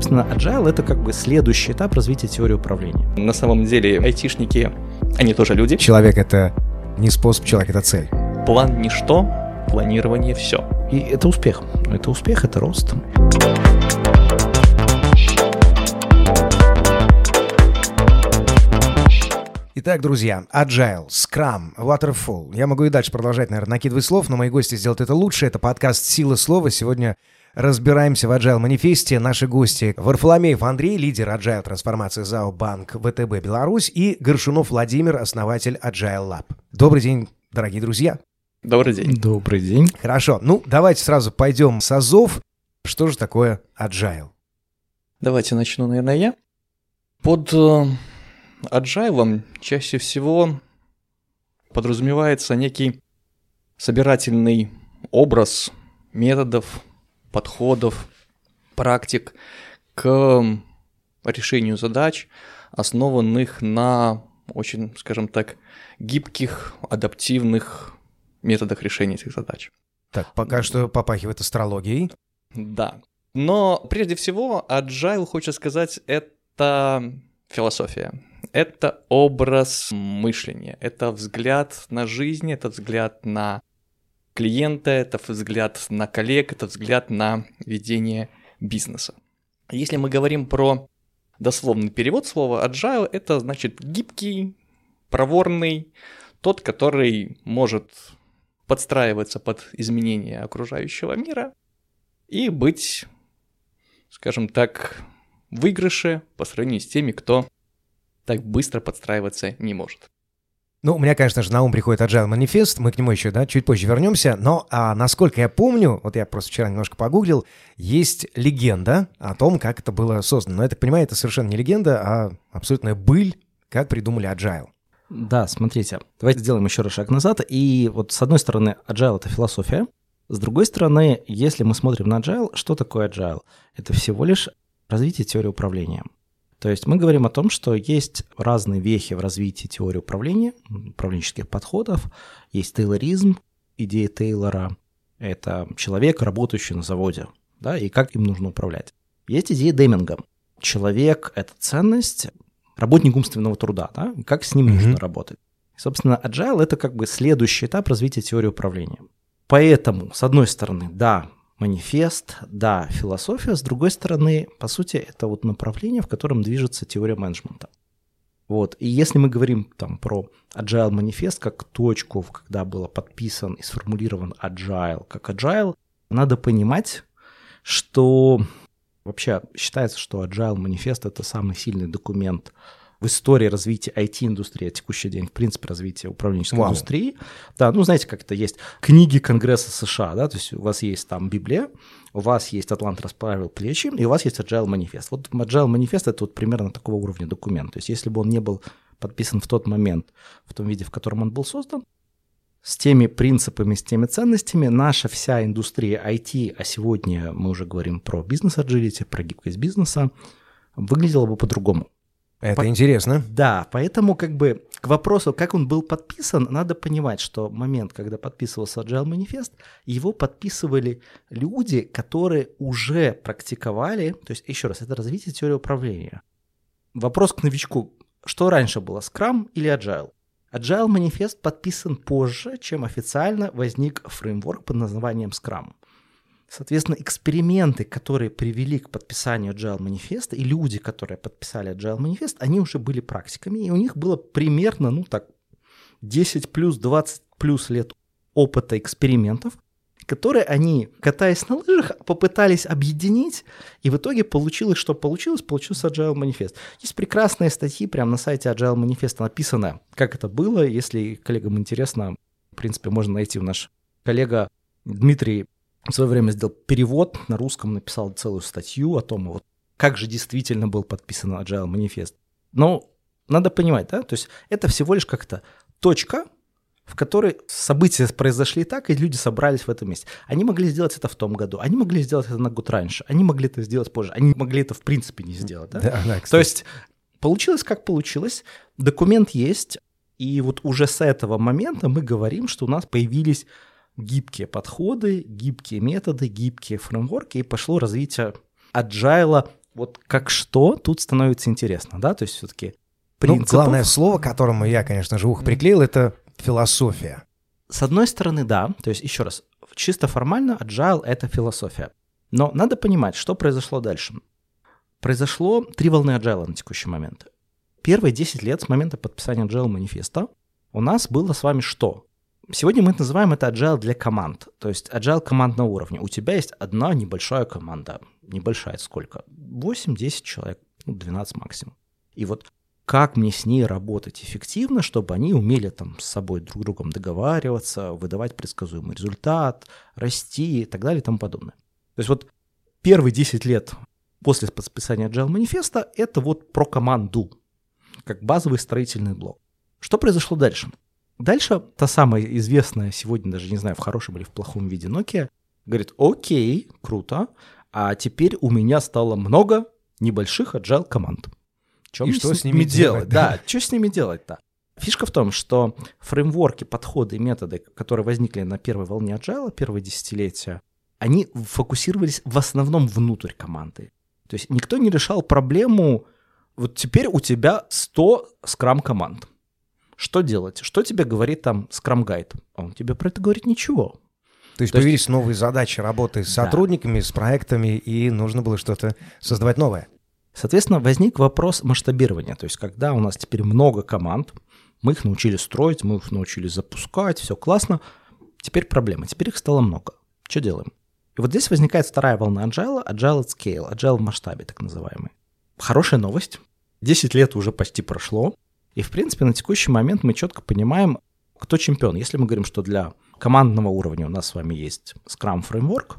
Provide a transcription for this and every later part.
Собственно, Agile — это как бы следующий этап развития теории управления. На самом деле айтишники, они тоже люди. Человек — это не способ, человек — это цель. План — ничто, планирование — все. И это успех. Это успех, это рост. Итак, друзья, Agile, Scrum, Waterfall. Я могу и дальше продолжать, наверное, накидывать слов, но мои гости сделают это лучше. Это подкаст «Сила слова». Сегодня разбираемся в Agile манифесте. Наши гости Варфоломеев Андрей, лидер Agile трансформации ЗАО Банк ВТБ Беларусь и Горшунов Владимир, основатель Agile Lab. Добрый день, дорогие друзья. Добрый день. Добрый день. Хорошо, ну давайте сразу пойдем с азов. Что же такое Agile? Давайте начну, наверное, я. Под э, Agile чаще всего подразумевается некий собирательный образ методов, подходов, практик к решению задач, основанных на очень, скажем так, гибких, адаптивных методах решения этих задач. Так, пока что попахивает астрологией. Да. Но прежде всего, agile, хочется сказать, это философия. Это образ мышления, это взгляд на жизнь, это взгляд на клиента, это взгляд на коллег, это взгляд на ведение бизнеса. Если мы говорим про дословный перевод слова agile, это значит гибкий, проворный, тот, который может подстраиваться под изменения окружающего мира и быть, скажем так, выигрыше по сравнению с теми, кто так быстро подстраиваться не может. Ну, у меня, конечно же, на ум приходит Agile манифест, мы к нему еще, да, чуть позже вернемся, но, а, насколько я помню, вот я просто вчера немножко погуглил, есть легенда о том, как это было создано. Но я так понимаю, это совершенно не легенда, а абсолютная быль, как придумали Agile. Да, смотрите, давайте сделаем еще раз шаг назад. И вот с одной стороны, agile — это философия. С другой стороны, если мы смотрим на agile, что такое agile? Это всего лишь развитие теории управления. То есть мы говорим о том, что есть разные вехи в развитии теории управления, управленческих подходов. Есть тейлоризм, идея Тейлора. Это человек, работающий на заводе, да, и как им нужно управлять. Есть идея Деминга. Человек — это ценность, работник умственного труда, да, как с ним mm-hmm. нужно работать. И, собственно, agile — это как бы следующий этап развития теории управления. Поэтому, с одной стороны, да, манифест, да, философия, с другой стороны, по сути, это вот направление, в котором движется теория менеджмента. Вот. И если мы говорим там про Agile манифест как точку, когда было подписан и сформулирован Agile как Agile, надо понимать, что Вообще считается, что Agile манифест это самый сильный документ в истории развития IT-индустрии, а текущий день, в принципе, развития управленческой Вау. индустрии. Да, ну, знаете, как это есть книги Конгресса США, да, то есть у вас есть там Библия, у вас есть Атлант расправил плечи, и у вас есть Agile манифест. Вот Agile манифест — это вот примерно такого уровня документ. То есть если бы он не был подписан в тот момент, в том виде, в котором он был создан, с теми принципами, с теми ценностями наша вся индустрия IT, а сегодня мы уже говорим про бизнес-аджилити, про гибкость бизнеса, выглядела бы по-другому. Это по... интересно. Да, поэтому как бы к вопросу, как он был подписан, надо понимать, что момент, когда подписывался Agile манифест, его подписывали люди, которые уже практиковали, то есть еще раз, это развитие теории управления. Вопрос к новичку, что раньше было, Scrum или Agile? Agile манифест подписан позже, чем официально возник фреймворк под названием Scrum. Соответственно, эксперименты, которые привели к подписанию Agile манифеста, и люди, которые подписали Agile манифест, они уже были практиками, и у них было примерно, ну так, 10 плюс, 20 плюс лет опыта экспериментов, которые они, катаясь на лыжах, попытались объединить, и в итоге получилось, что получилось, получился Agile Manifest. Есть прекрасные статьи прямо на сайте Agile Manifest написано, как это было, если коллегам интересно, в принципе, можно найти у наш коллега Дмитрий в свое время сделал перевод на русском, написал целую статью о том, вот, как же действительно был подписан Agile Manifest. Но надо понимать, да, то есть это всего лишь как-то точка, в которой события произошли так, и люди собрались в этом месте. Они могли сделать это в том году, они могли сделать это на год раньше, они могли это сделать позже, они могли это в принципе не сделать. Да? Да, да, То есть получилось как получилось, документ есть, и вот уже с этого момента мы говорим, что у нас появились гибкие подходы, гибкие методы, гибкие фреймворки, и пошло развитие agile вот как что тут становится интересно, да, то есть все-таки ну, главное слово, которому я, конечно же, ухо приклеил, это философия. С одной стороны, да, то есть еще раз, чисто формально agile — это философия. Но надо понимать, что произошло дальше. Произошло три волны agile на текущий момент. Первые 10 лет с момента подписания agile манифеста у нас было с вами что? Сегодня мы называем это agile для команд, то есть agile командного уровня. У тебя есть одна небольшая команда. Небольшая сколько? 8-10 человек, 12 ну, максимум. И вот как мне с ней работать эффективно, чтобы они умели там с собой друг другом договариваться, выдавать предсказуемый результат, расти и так далее и тому подобное. То есть вот первые 10 лет после подписания Agile манифеста это вот про команду, как базовый строительный блок. Что произошло дальше? Дальше та самая известная сегодня, даже не знаю, в хорошем или в плохом виде Nokia, говорит, окей, круто, а теперь у меня стало много небольших agile команд. Чем и что с ними делать? Да, что с ними делать-то? Фишка в том, что фреймворки, подходы и методы, которые возникли на первой волне agile, первые десятилетия, они фокусировались в основном внутрь команды. То есть никто не решал проблему, вот теперь у тебя 100 скрам-команд. Что делать? Что тебе говорит там скрам-гайд? Он тебе про это говорит ничего. То есть То появились есть... новые задачи работы с сотрудниками, да. с проектами, и нужно было что-то создавать новое. Соответственно, возник вопрос масштабирования. То есть, когда у нас теперь много команд, мы их научили строить, мы их научили запускать, все классно. Теперь проблема, теперь их стало много. Что делаем? И вот здесь возникает вторая волна agile, agile at scale, agile в масштабе так называемый. Хорошая новость. 10 лет уже почти прошло. И, в принципе, на текущий момент мы четко понимаем, кто чемпион. Если мы говорим, что для командного уровня у нас с вами есть Scrum Framework,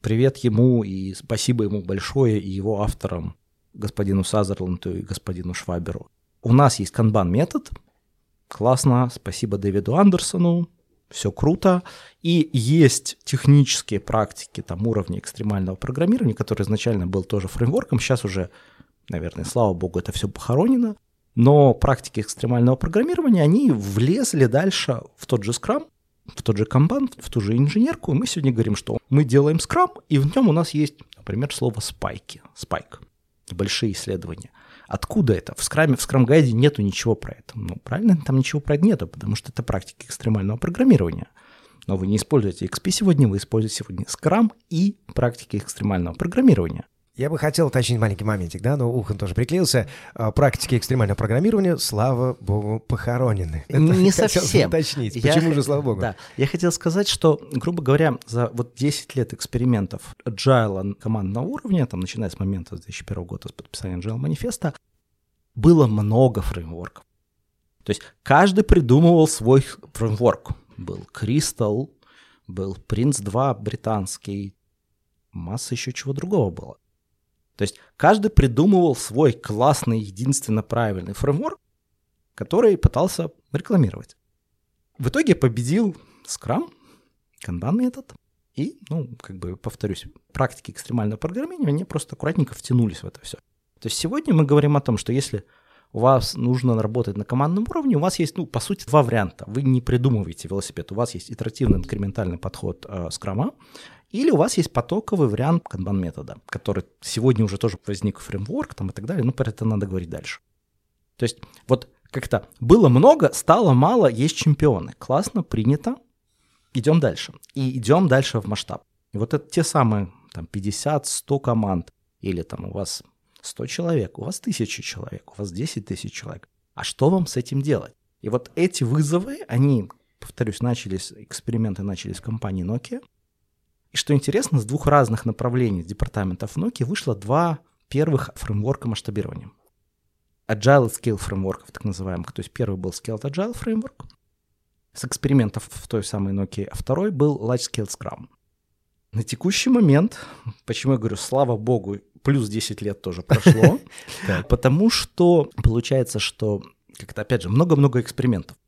привет ему и спасибо ему большое и его авторам, господину Сазерланту и господину Шваберу. У нас есть канбан метод, классно, спасибо Дэвиду Андерсону, все круто. И есть технические практики там уровня экстремального программирования, который изначально был тоже фреймворком, сейчас уже, наверное, слава богу, это все похоронено. Но практики экстремального программирования, они влезли дальше в тот же Scrum, в тот же Kanban, в ту же инженерку. И мы сегодня говорим, что мы делаем Scrum, и в нем у нас есть, например, слово спайки, спайк, большие исследования. Откуда это? В скраме, в скрам-гайде нету ничего про это. Ну, правильно, там ничего про это нету, потому что это практики экстремального программирования. Но вы не используете XP сегодня, вы используете сегодня Scrum и практики экстремального программирования. Я бы хотел уточнить маленький моментик, да, но Ухан тоже приклеился. А, практики экстремального программирования, слава богу, похоронены. Это не совсем. уточнить. Я Почему же, слава богу? Да, я хотел сказать, что, грубо говоря, за вот 10 лет экспериментов agile командного уровня, там, начиная с момента 2001 года, с подписания agile манифеста, было много фреймворков. То есть каждый придумывал свой фреймворк. Был Crystal, был Prince 2 британский, масса еще чего другого было. То есть каждый придумывал свой классный, единственно правильный фреймворк, который пытался рекламировать. В итоге победил Scrum, Kanban метод, и, ну, как бы, повторюсь, практики экстремального программирования, они просто аккуратненько втянулись в это все. То есть сегодня мы говорим о том, что если у вас нужно работать на командном уровне, у вас есть, ну, по сути, два варианта. Вы не придумываете велосипед, у вас есть итеративный инкрементальный подход э, скрама, или у вас есть потоковый вариант канбан метода, который сегодня уже тоже возник фреймворк там и так далее, но про это надо говорить дальше. То есть вот как-то было много, стало мало, есть чемпионы. Классно, принято, идем дальше. И идем дальше в масштаб. И вот это те самые там 50-100 команд, или там у вас 100 человек, у вас 1000 человек, у вас 10 тысяч человек. А что вам с этим делать? И вот эти вызовы, они, повторюсь, начались, эксперименты начались в компании Nokia, и что интересно, с двух разных направлений департаментов Nokia вышло два первых фреймворка масштабирования. Agile Scale фреймворков, так называемых. То есть первый был Scaled Agile фреймворк с экспериментов в той самой Nokia, а второй был Large Scale Scrum. На текущий момент, почему я говорю, слава богу, плюс 10 лет тоже прошло, потому что получается, что как-то, опять же, много-много экспериментов.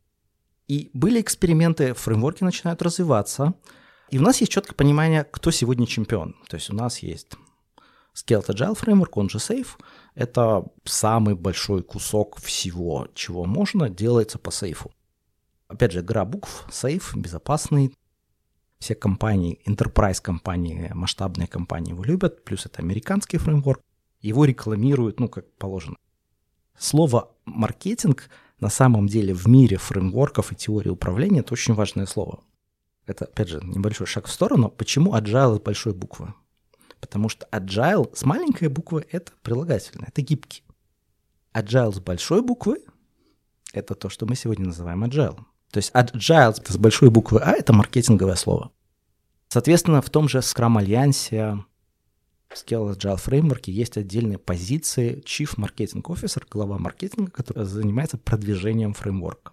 И были эксперименты, фреймворки начинают развиваться, и у нас есть четкое понимание, кто сегодня чемпион. То есть у нас есть Scaled Agile Framework, он же Safe. Это самый большой кусок всего, чего можно, делается по сейфу. Опять же, игра букв, сейф, безопасный. Все компании, enterprise компании, масштабные компании его любят. Плюс это американский фреймворк. его рекламируют, ну, как положено. Слово «маркетинг» на самом деле в мире фреймворков и теории управления – это очень важное слово. Это, опять же, небольшой шаг в сторону. Почему agile с большой буквы? Потому что agile с маленькой буквы – это прилагательное, это гибкий. Agile с большой буквы – это то, что мы сегодня называем agile. То есть agile с большой буквы А – это маркетинговое слово. Соответственно, в том же Scrum Альянсе, Scale Agile Framework есть отдельные позиции Chief Marketing Officer, глава маркетинга, который занимается продвижением фреймворка.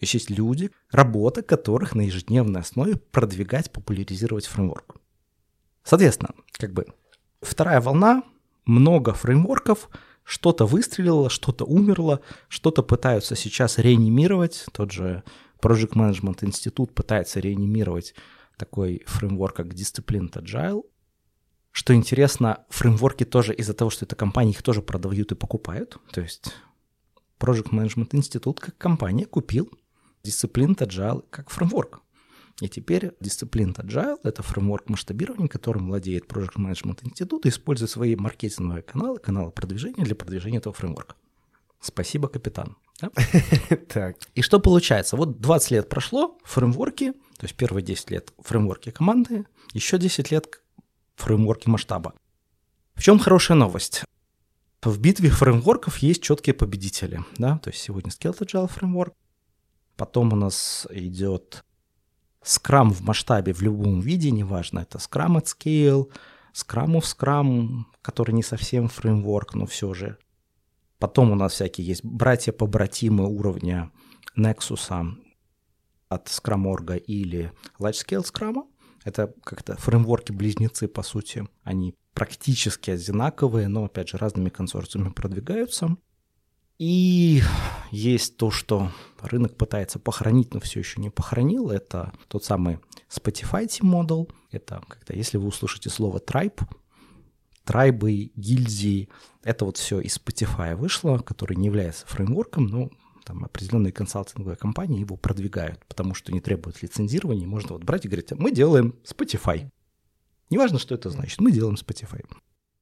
То есть есть люди, работа которых на ежедневной основе продвигать, популяризировать фреймворк. Соответственно, как бы вторая волна, много фреймворков, что-то выстрелило, что-то умерло, что-то пытаются сейчас реанимировать. Тот же Project Management Институт пытается реанимировать такой фреймворк, как Disciplined Agile. Что интересно, фреймворки тоже из-за того, что это компании, их тоже продают и покупают. То есть Project Management Институт как компания купил Disciplined Agile как фреймворк. И теперь Disciplined Agile — это фреймворк масштабирования, которым владеет Project Management Институт и использует свои маркетинговые каналы, каналы продвижения для продвижения этого фреймворка. Спасибо, капитан. Да? Так. И что получается? Вот 20 лет прошло, фреймворки, то есть первые 10 лет фреймворки команды, еще 10 лет фреймворки масштаба. В чем хорошая новость? В битве фреймворков есть четкие победители. Да? То есть сегодня Scaled Agile фреймворк, потом у нас идет Scrum в масштабе в любом виде, неважно, это Scrum at Scale, Scrum of Scrum, который не совсем фреймворк, но все же. Потом у нас всякие есть братья-побратимы уровня Nexus от Scrum.org или Large Scale Scrum. Это как-то фреймворки-близнецы, по сути. Они практически одинаковые, но, опять же, разными консорциумами продвигаются. И есть то, что рынок пытается похоронить, но все еще не похоронил. Это тот самый Spotify Model. Это когда, если вы услышите слово tribe, трайбы, гильдии, это вот все из Spotify вышло, который не является фреймворком, но там определенные консалтинговые компании его продвигают, потому что не требуют лицензирования. Можно вот брать и говорить, мы делаем Spotify. Неважно, что это значит, мы делаем Spotify.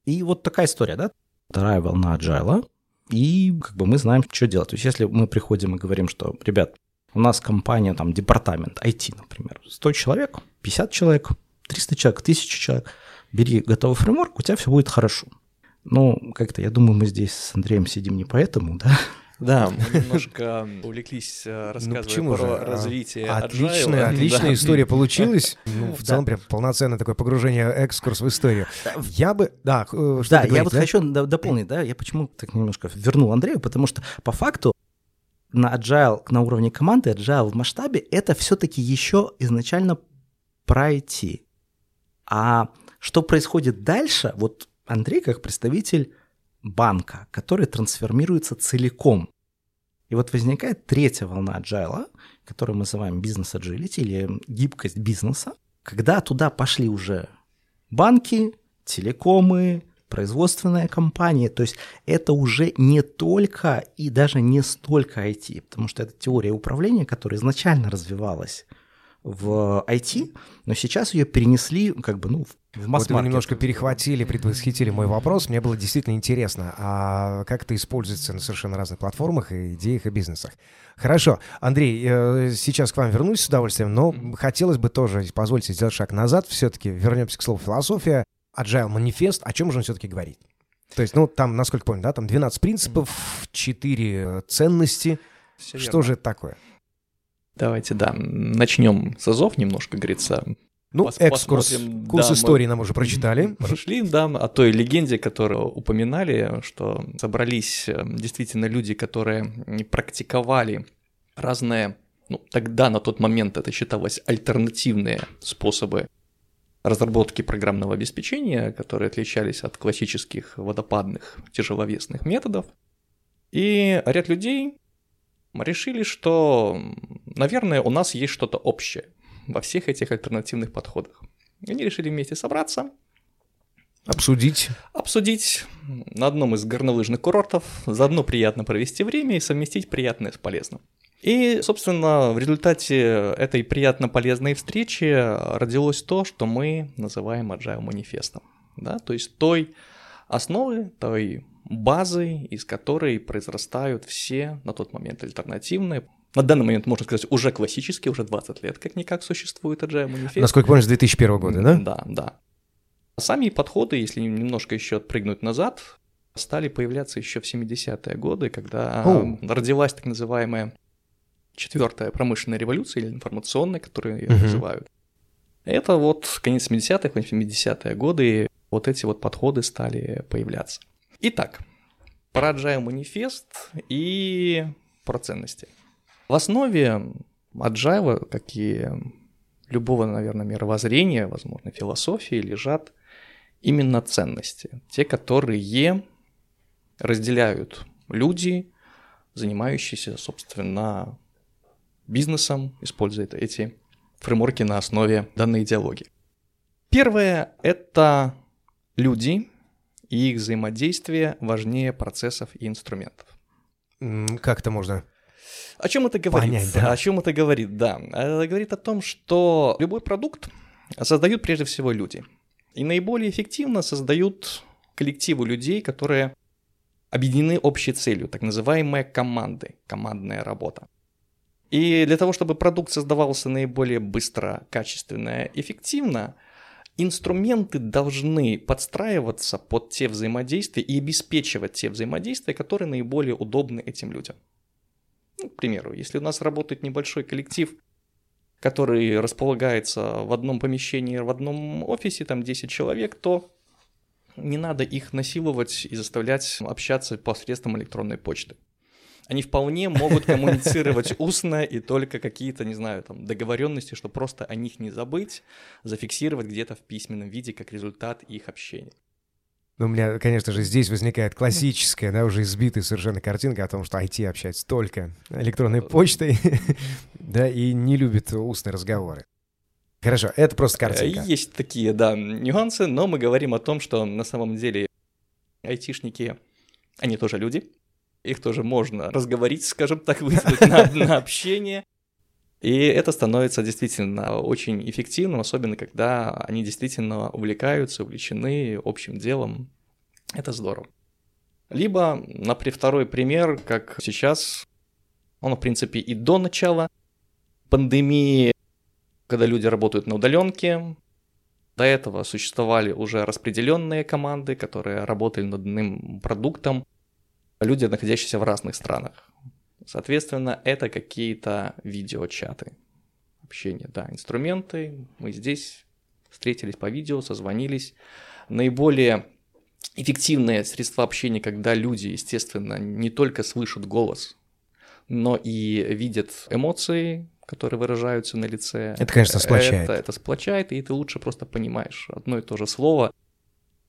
И вот такая история, да? Вторая волна agile, и как бы мы знаем, что делать. То есть если мы приходим и говорим, что, ребят, у нас компания, там, департамент IT, например, 100 человек, 50 человек, 300 человек, 1000 человек, бери готовый фреймворк, у тебя все будет хорошо. Ну, как-то, я думаю, мы здесь с Андреем сидим не поэтому, да? Да, мы немножко увлеклись, э, рассказывая ну, про же? развитие Отличная, agile. отличная да. история получилась. Ну, в целом, прям полноценное такое погружение, экскурс в историю. Я бы... Да, э, что Да, я вот да? хочу дополнить, да, я почему так немножко вернул Андрею, потому что по факту на agile, на уровне команды, agile в масштабе, это все-таки еще изначально пройти. А что происходит дальше, вот Андрей как представитель банка, который трансформируется целиком. И вот возникает третья волна agile, которую мы называем бизнес agility или гибкость бизнеса, когда туда пошли уже банки, телекомы, производственная компания. То есть это уже не только и даже не столько IT, потому что это теория управления, которая изначально развивалась в IT, но сейчас ее перенесли как бы ну, в масс Вот вы немножко перехватили, предвосхитили мой вопрос. Мне было действительно интересно, а как это используется на совершенно разных платформах и идеях и бизнесах. Хорошо. Андрей, э, сейчас к вам вернусь с удовольствием, но хотелось бы тоже, позвольте сделать шаг назад, все-таки вернемся к слову философия. Agile манифест, о чем же он все-таки говорит? То есть, ну, там, насколько помню, да, там 12 принципов, 4 ценности. Все Что верно. же это такое? Давайте, да, начнем с азов немножко, говорится. Ну, Пос экскурс, курс да, истории нам уже прочитали. Прошли, да, о той легенде, которую упоминали, что собрались э, действительно люди, которые практиковали разные, ну, тогда на тот момент это считалось альтернативные способы разработки программного обеспечения, которые отличались от классических водопадных тяжеловесных методов. И ряд людей мы решили, что, наверное, у нас есть что-то общее во всех этих альтернативных подходах. И они решили вместе собраться, Обсудить. Обсудить на одном из горнолыжных курортов, заодно приятно провести время и совместить приятное с полезным. И, собственно, в результате этой приятно полезной встречи родилось то, что мы называем Agile манифестом. Да? То есть той основы той базы, из которой произрастают все на тот момент альтернативные. На данный момент, можно сказать, уже классические, уже 20 лет как-никак существует Agile Manifest. Насколько помню, с 2001 года, да? Да, да. Сами подходы, если немножко еще отпрыгнуть назад, стали появляться еще в 70-е годы, когда О. родилась так называемая четвертая промышленная революция или информационная, которую ее Мгм. называют. Это вот конец 70-х, 80-е годы, вот эти вот подходы стали появляться. Итак, про Agile манифест и про ценности. В основе Agile, как и любого, наверное, мировоззрения, возможно, философии, лежат именно ценности. Те, которые разделяют люди, занимающиеся, собственно, бизнесом, используя эти фреймворки на основе данной идеологии. Первое — это люди и их взаимодействие важнее процессов и инструментов. Как это можно? О чем это говорит? Понять, да. О чем это говорит, да. Это говорит о том, что любой продукт создают прежде всего люди. И наиболее эффективно создают коллективы людей, которые объединены общей целью, так называемые команды, командная работа. И для того, чтобы продукт создавался наиболее быстро, качественно, эффективно, инструменты должны подстраиваться под те взаимодействия и обеспечивать те взаимодействия, которые наиболее удобны этим людям. Ну, к примеру, если у нас работает небольшой коллектив, который располагается в одном помещении, в одном офисе, там 10 человек, то не надо их насиловать и заставлять общаться посредством электронной почты. Они вполне могут коммуницировать устно и только какие-то, не знаю, там договоренности, чтобы просто о них не забыть, зафиксировать где-то в письменном виде как результат их общения. Ну, у меня, конечно же, здесь возникает классическая, да, уже избитая совершенно картинка о том, что IT общается только электронной почтой, да, и не любит устные разговоры. Хорошо, это просто картинка. Э, Есть такие, да, нюансы, но мы говорим о том, что на самом деле айтишники, они тоже люди, их тоже можно разговорить, скажем так, вызвать на, на общение. И это становится действительно очень эффективным, особенно когда они действительно увлекаются, увлечены общим делом. Это здорово. Либо, например, второй пример, как сейчас, он, в принципе, и до начала пандемии, когда люди работают на удаленке, до этого существовали уже распределенные команды, которые работали над одним продуктом, люди, находящиеся в разных странах. Соответственно, это какие-то видеочаты, общение, да, инструменты. Мы здесь встретились по видео, созвонились. Наиболее эффективные средства общения, когда люди, естественно, не только слышат голос, но и видят эмоции, которые выражаются на лице. Это, конечно, сплочает. Это, это сплочает, и ты лучше просто понимаешь одно и то же слово.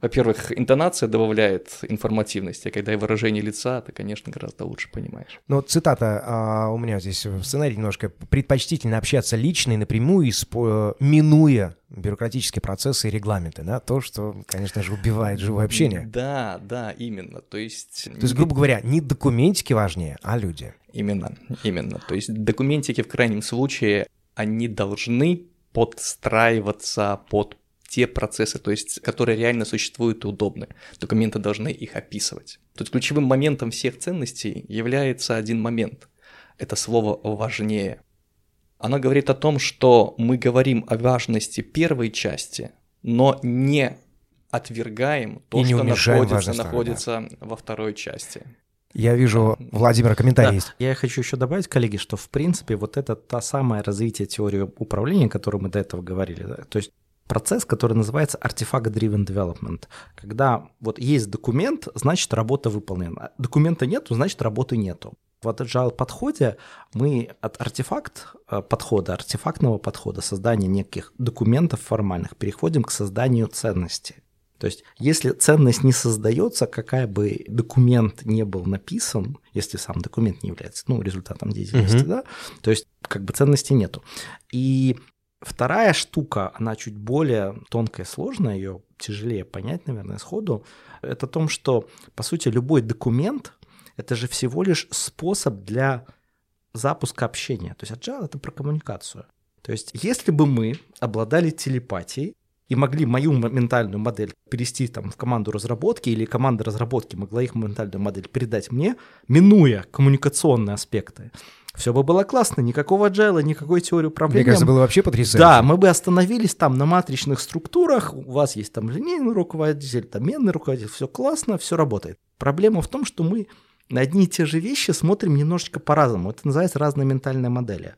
Во-первых, интонация добавляет информативности, а когда и выражение лица, ты, конечно, гораздо лучше понимаешь. Ну, цитата а, у меня здесь в сценарии немножко. «Предпочтительно общаться лично и напрямую, испо- минуя бюрократические процессы и регламенты». Да? То, что, конечно же, убивает живое общение. Да, да, именно. То есть... То есть, грубо говоря, не документики важнее, а люди. Именно, именно. То есть документики в крайнем случае, они должны подстраиваться под те процессы, то есть, которые реально существуют и удобны. Документы должны их описывать. Тут ключевым моментом всех ценностей является один момент. Это слово «важнее». Оно говорит о том, что мы говорим о важности первой части, но не отвергаем то, И не что находится, важность второй, находится во второй части. Я вижу, Владимир, комментарий Да, есть. я хочу еще добавить, коллеги, что в принципе вот это та самое развитие теории управления, о которой мы до этого говорили. да, То есть процесс, который называется Artifact-Driven Development. Когда вот есть документ, значит работа выполнена. Документа нету, значит работы нету. В agile подходе мы от артефакт э, подхода, артефактного подхода, создания неких документов формальных, переходим к созданию ценности. То есть, если ценность не создается, какая бы документ не был написан, если сам документ не является ну, результатом деятельности, Мгм. да, то есть как бы ценности нету. И вторая штука, она чуть более тонкая сложная, ее тяжелее понять, наверное, сходу, это о том, что, по сути, любой документ — это же всего лишь способ для запуска общения. То есть agile — это про коммуникацию. То есть если бы мы обладали телепатией, и могли мою ментальную модель перевести там в команду разработки, или команда разработки могла их ментальную модель передать мне, минуя коммуникационные аспекты. Все бы было классно, никакого agile, никакой теории управления. Мне кажется, было вообще потрясающе. Да, мы бы остановились там на матричных структурах, у вас есть там линейный руководитель, там менный руководитель, все классно, все работает. Проблема в том, что мы на одни и те же вещи смотрим немножечко по-разному. Это называется разные ментальные модели.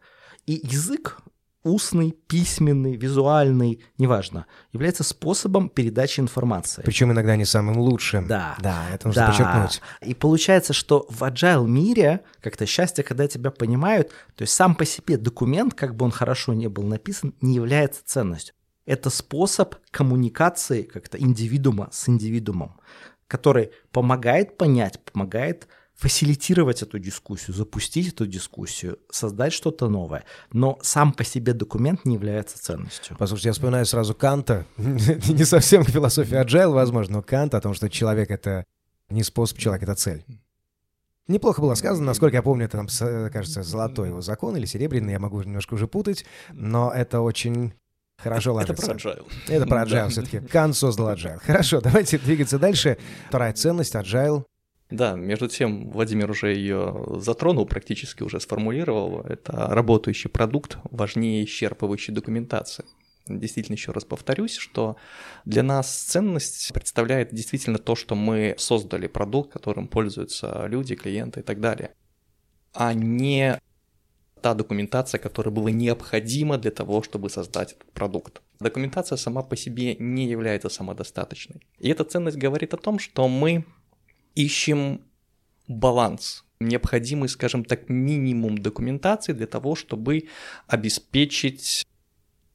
И язык устный, письменный, визуальный, неважно, является способом передачи информации. Причем иногда не самым лучшим. Да. Да, это нужно да. подчеркнуть. И получается, что в agile мире как-то счастье, когда тебя понимают, то есть сам по себе документ, как бы он хорошо не был написан, не является ценностью. Это способ коммуникации как-то индивидуума с индивидуумом, который помогает понять, помогает фасилитировать эту дискуссию, запустить эту дискуссию, создать что-то новое. Но сам по себе документ не является ценностью. Послушайте, я вспоминаю сразу Канта, не совсем философия agile, возможно, но Кант о том, что человек — это не способ, человек — это цель. Неплохо было сказано, насколько я помню, это, там, кажется, золотой его закон или серебряный, я могу немножко уже путать, но это очень Хорошо ложится. Это про agile. Это про agile все-таки. Кант создал agile. Хорошо, давайте двигаться дальше. Вторая ценность agile да, между тем Владимир уже ее затронул, практически уже сформулировал. Это работающий продукт важнее исчерпывающей документации. Действительно, еще раз повторюсь, что для нас ценность представляет действительно то, что мы создали продукт, которым пользуются люди, клиенты и так далее, а не та документация, которая была необходима для того, чтобы создать этот продукт. Документация сама по себе не является самодостаточной. И эта ценность говорит о том, что мы ищем баланс, необходимый, скажем так, минимум документации для того, чтобы обеспечить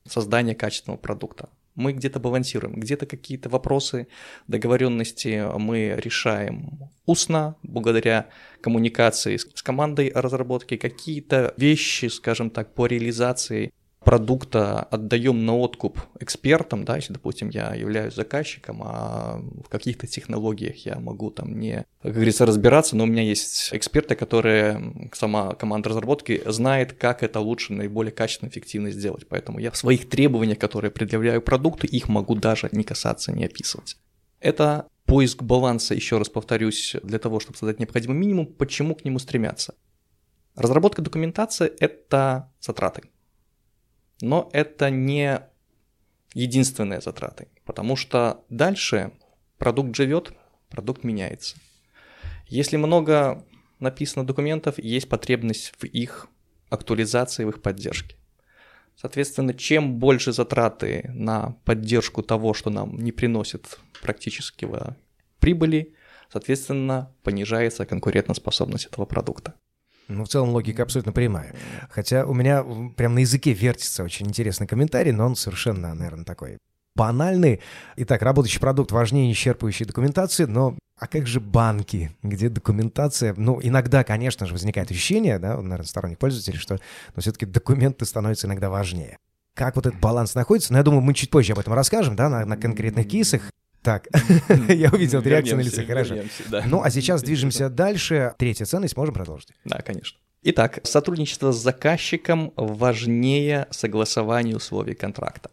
создание качественного продукта. Мы где-то балансируем, где-то какие-то вопросы договоренности мы решаем устно, благодаря коммуникации с командой разработки, какие-то вещи, скажем так, по реализации продукта отдаем на откуп экспертам, да, если, допустим, я являюсь заказчиком, а в каких-то технологиях я могу там не, как говорится, разбираться, но у меня есть эксперты, которые, сама команда разработки знает, как это лучше, наиболее качественно, эффективно сделать. Поэтому я в своих требованиях, которые предъявляю продукту, их могу даже не касаться, не описывать. Это поиск баланса, еще раз повторюсь, для того, чтобы создать необходимый минимум, почему к нему стремятся. Разработка документации – это затраты. Но это не единственные затраты, потому что дальше продукт живет, продукт меняется. Если много написано документов, есть потребность в их актуализации, в их поддержке. Соответственно, чем больше затраты на поддержку того, что нам не приносит практически прибыли, соответственно, понижается конкурентоспособность этого продукта. Ну, в целом логика абсолютно прямая. Хотя у меня прям на языке вертится очень интересный комментарий, но он совершенно, наверное, такой банальный. Итак, работающий продукт важнее исчерпывающей документации, но а как же банки, где документация... Ну, иногда, конечно же, возникает ощущение, да, наверное, сторонних пользователей, что но все-таки документы становятся иногда важнее. Как вот этот баланс находится? Но ну, я думаю, мы чуть позже об этом расскажем, да, на, на конкретных кейсах. Так, я увидел реакцию на лице, хорошо. Ну, а сейчас движемся дальше. Третья ценность, можем продолжить? Да, конечно. Итак, сотрудничество с заказчиком важнее согласования условий контракта.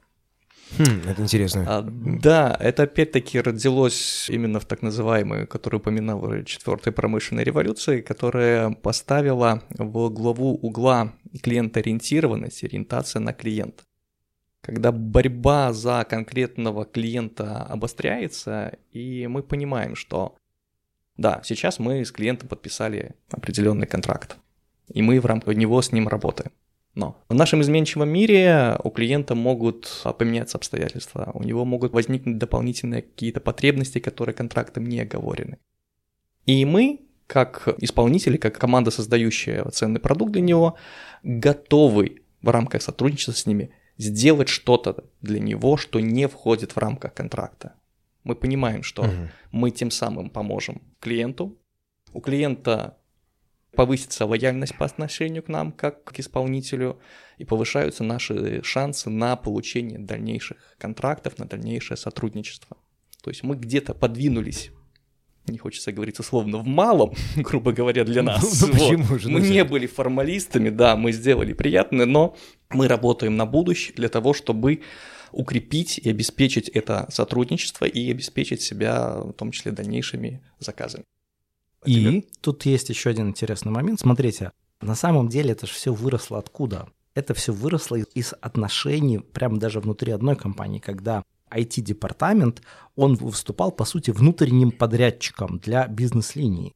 Хм, это интересно. А, да, это опять-таки родилось именно в так называемой, которую упоминал четвертой промышленной революции, которая поставила в главу угла клиентоориентированность, ориентация на клиента когда борьба за конкретного клиента обостряется, и мы понимаем, что да, сейчас мы с клиентом подписали определенный контракт, и мы в рамках него с ним работаем. Но в нашем изменчивом мире у клиента могут поменяться обстоятельства, у него могут возникнуть дополнительные какие-то потребности, которые контрактом не оговорены. И мы, как исполнители, как команда, создающая ценный продукт для него, готовы в рамках сотрудничества с ними сделать что-то для него, что не входит в рамках контракта. Мы понимаем, что угу. мы тем самым поможем клиенту. У клиента повысится лояльность по отношению к нам, как к исполнителю, и повышаются наши шансы на получение дальнейших контрактов, на дальнейшее сотрудничество. То есть мы где-то подвинулись не хочется говорить условно, в малом, грубо говоря, для нас. Ну, ну почему вот. же? Мы Ну, не были формалистами, да, мы сделали приятное, но мы работаем на будущее для того, чтобы укрепить и обеспечить это сотрудничество и обеспечить себя, в том числе, дальнейшими заказами. И? Тут есть еще один интересный момент. Смотрите, на самом деле это же все выросло откуда? Это все выросло из- из отношений прямо даже внутри одной компании, когда IT-департамент, он выступал, по сути, внутренним подрядчиком для бизнес-линии.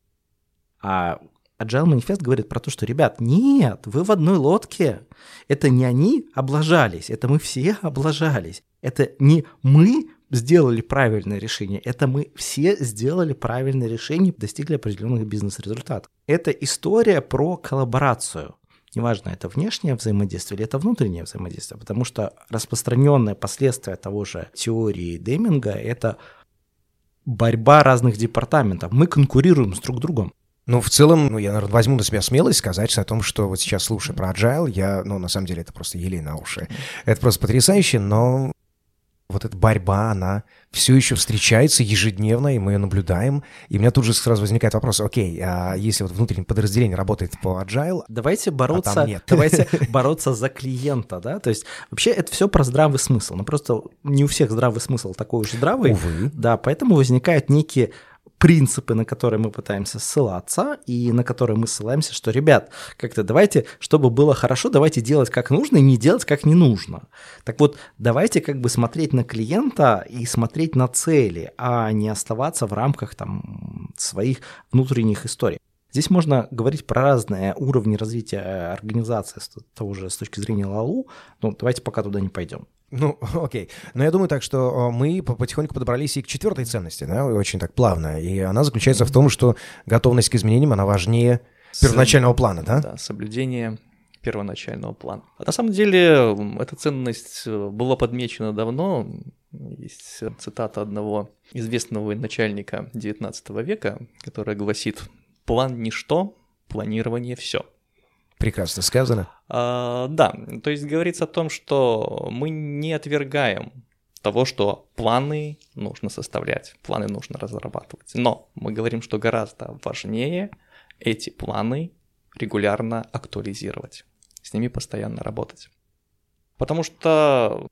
А Agile Manifest говорит про то, что, ребят, нет, вы в одной лодке. Это не они облажались, это мы все облажались. Это не мы сделали правильное решение, это мы все сделали правильное решение, достигли определенных бизнес-результатов. Это история про коллаборацию. Неважно, это внешнее взаимодействие или это внутреннее взаимодействие, потому что распространенное последствие того же теории Деминга – это борьба разных департаментов. Мы конкурируем с друг другом. Ну, в целом, ну, я, наверное, возьму на себя смелость сказать о том, что вот сейчас, слушая про Agile, я, ну, на самом деле, это просто елей на уши. Это просто потрясающе, но вот эта борьба, она все еще встречается ежедневно, и мы ее наблюдаем. И у меня тут же сразу возникает вопрос, окей, а если вот внутреннее подразделение работает по Agile, Давайте бороться, А там нет. давайте бороться за клиента, да, то есть вообще это все про здравый смысл, но просто не у всех здравый смысл такой уж здравый, увы, да, поэтому возникают некие принципы, на которые мы пытаемся ссылаться и на которые мы ссылаемся, что, ребят, как-то давайте, чтобы было хорошо, давайте делать как нужно и не делать как не нужно. Так вот, давайте как бы смотреть на клиента и смотреть на цели, а не оставаться в рамках там своих внутренних историй. Здесь можно говорить про разные уровни развития э, организации с того же с точки зрения ЛАЛУ, но давайте пока туда не пойдем. Ну, окей. Но я думаю так, что э, мы по- потихоньку подобрались и к четвертой ценности, да, очень так плавно. И она заключается в том, что готовность к изменениям, она важнее первоначального плана, да? Да, соблюдение первоначального плана. А на самом деле эта ценность э, была подмечена давно. Есть цитата одного известного начальника XIX века, которая гласит «План – ничто, планирование – все». Прекрасно сказано. А, да, то есть говорится о том, что мы не отвергаем того, что планы нужно составлять, планы нужно разрабатывать. Но мы говорим, что гораздо важнее эти планы регулярно актуализировать, с ними постоянно работать. Потому что,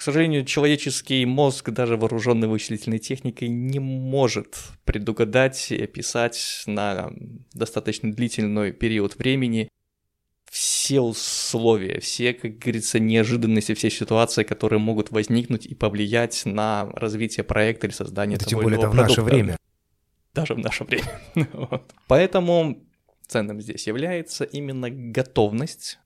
к сожалению, человеческий мозг, даже вооруженный вычислительной техникой, не может предугадать и описать на достаточно длительный период времени все условия, все, как говорится, неожиданности, все ситуации, которые могут возникнуть и повлиять на развитие проекта или создание Это того тем более это в наше продукта. время. Даже в наше время. Вот. Поэтому ценным здесь является именно готовность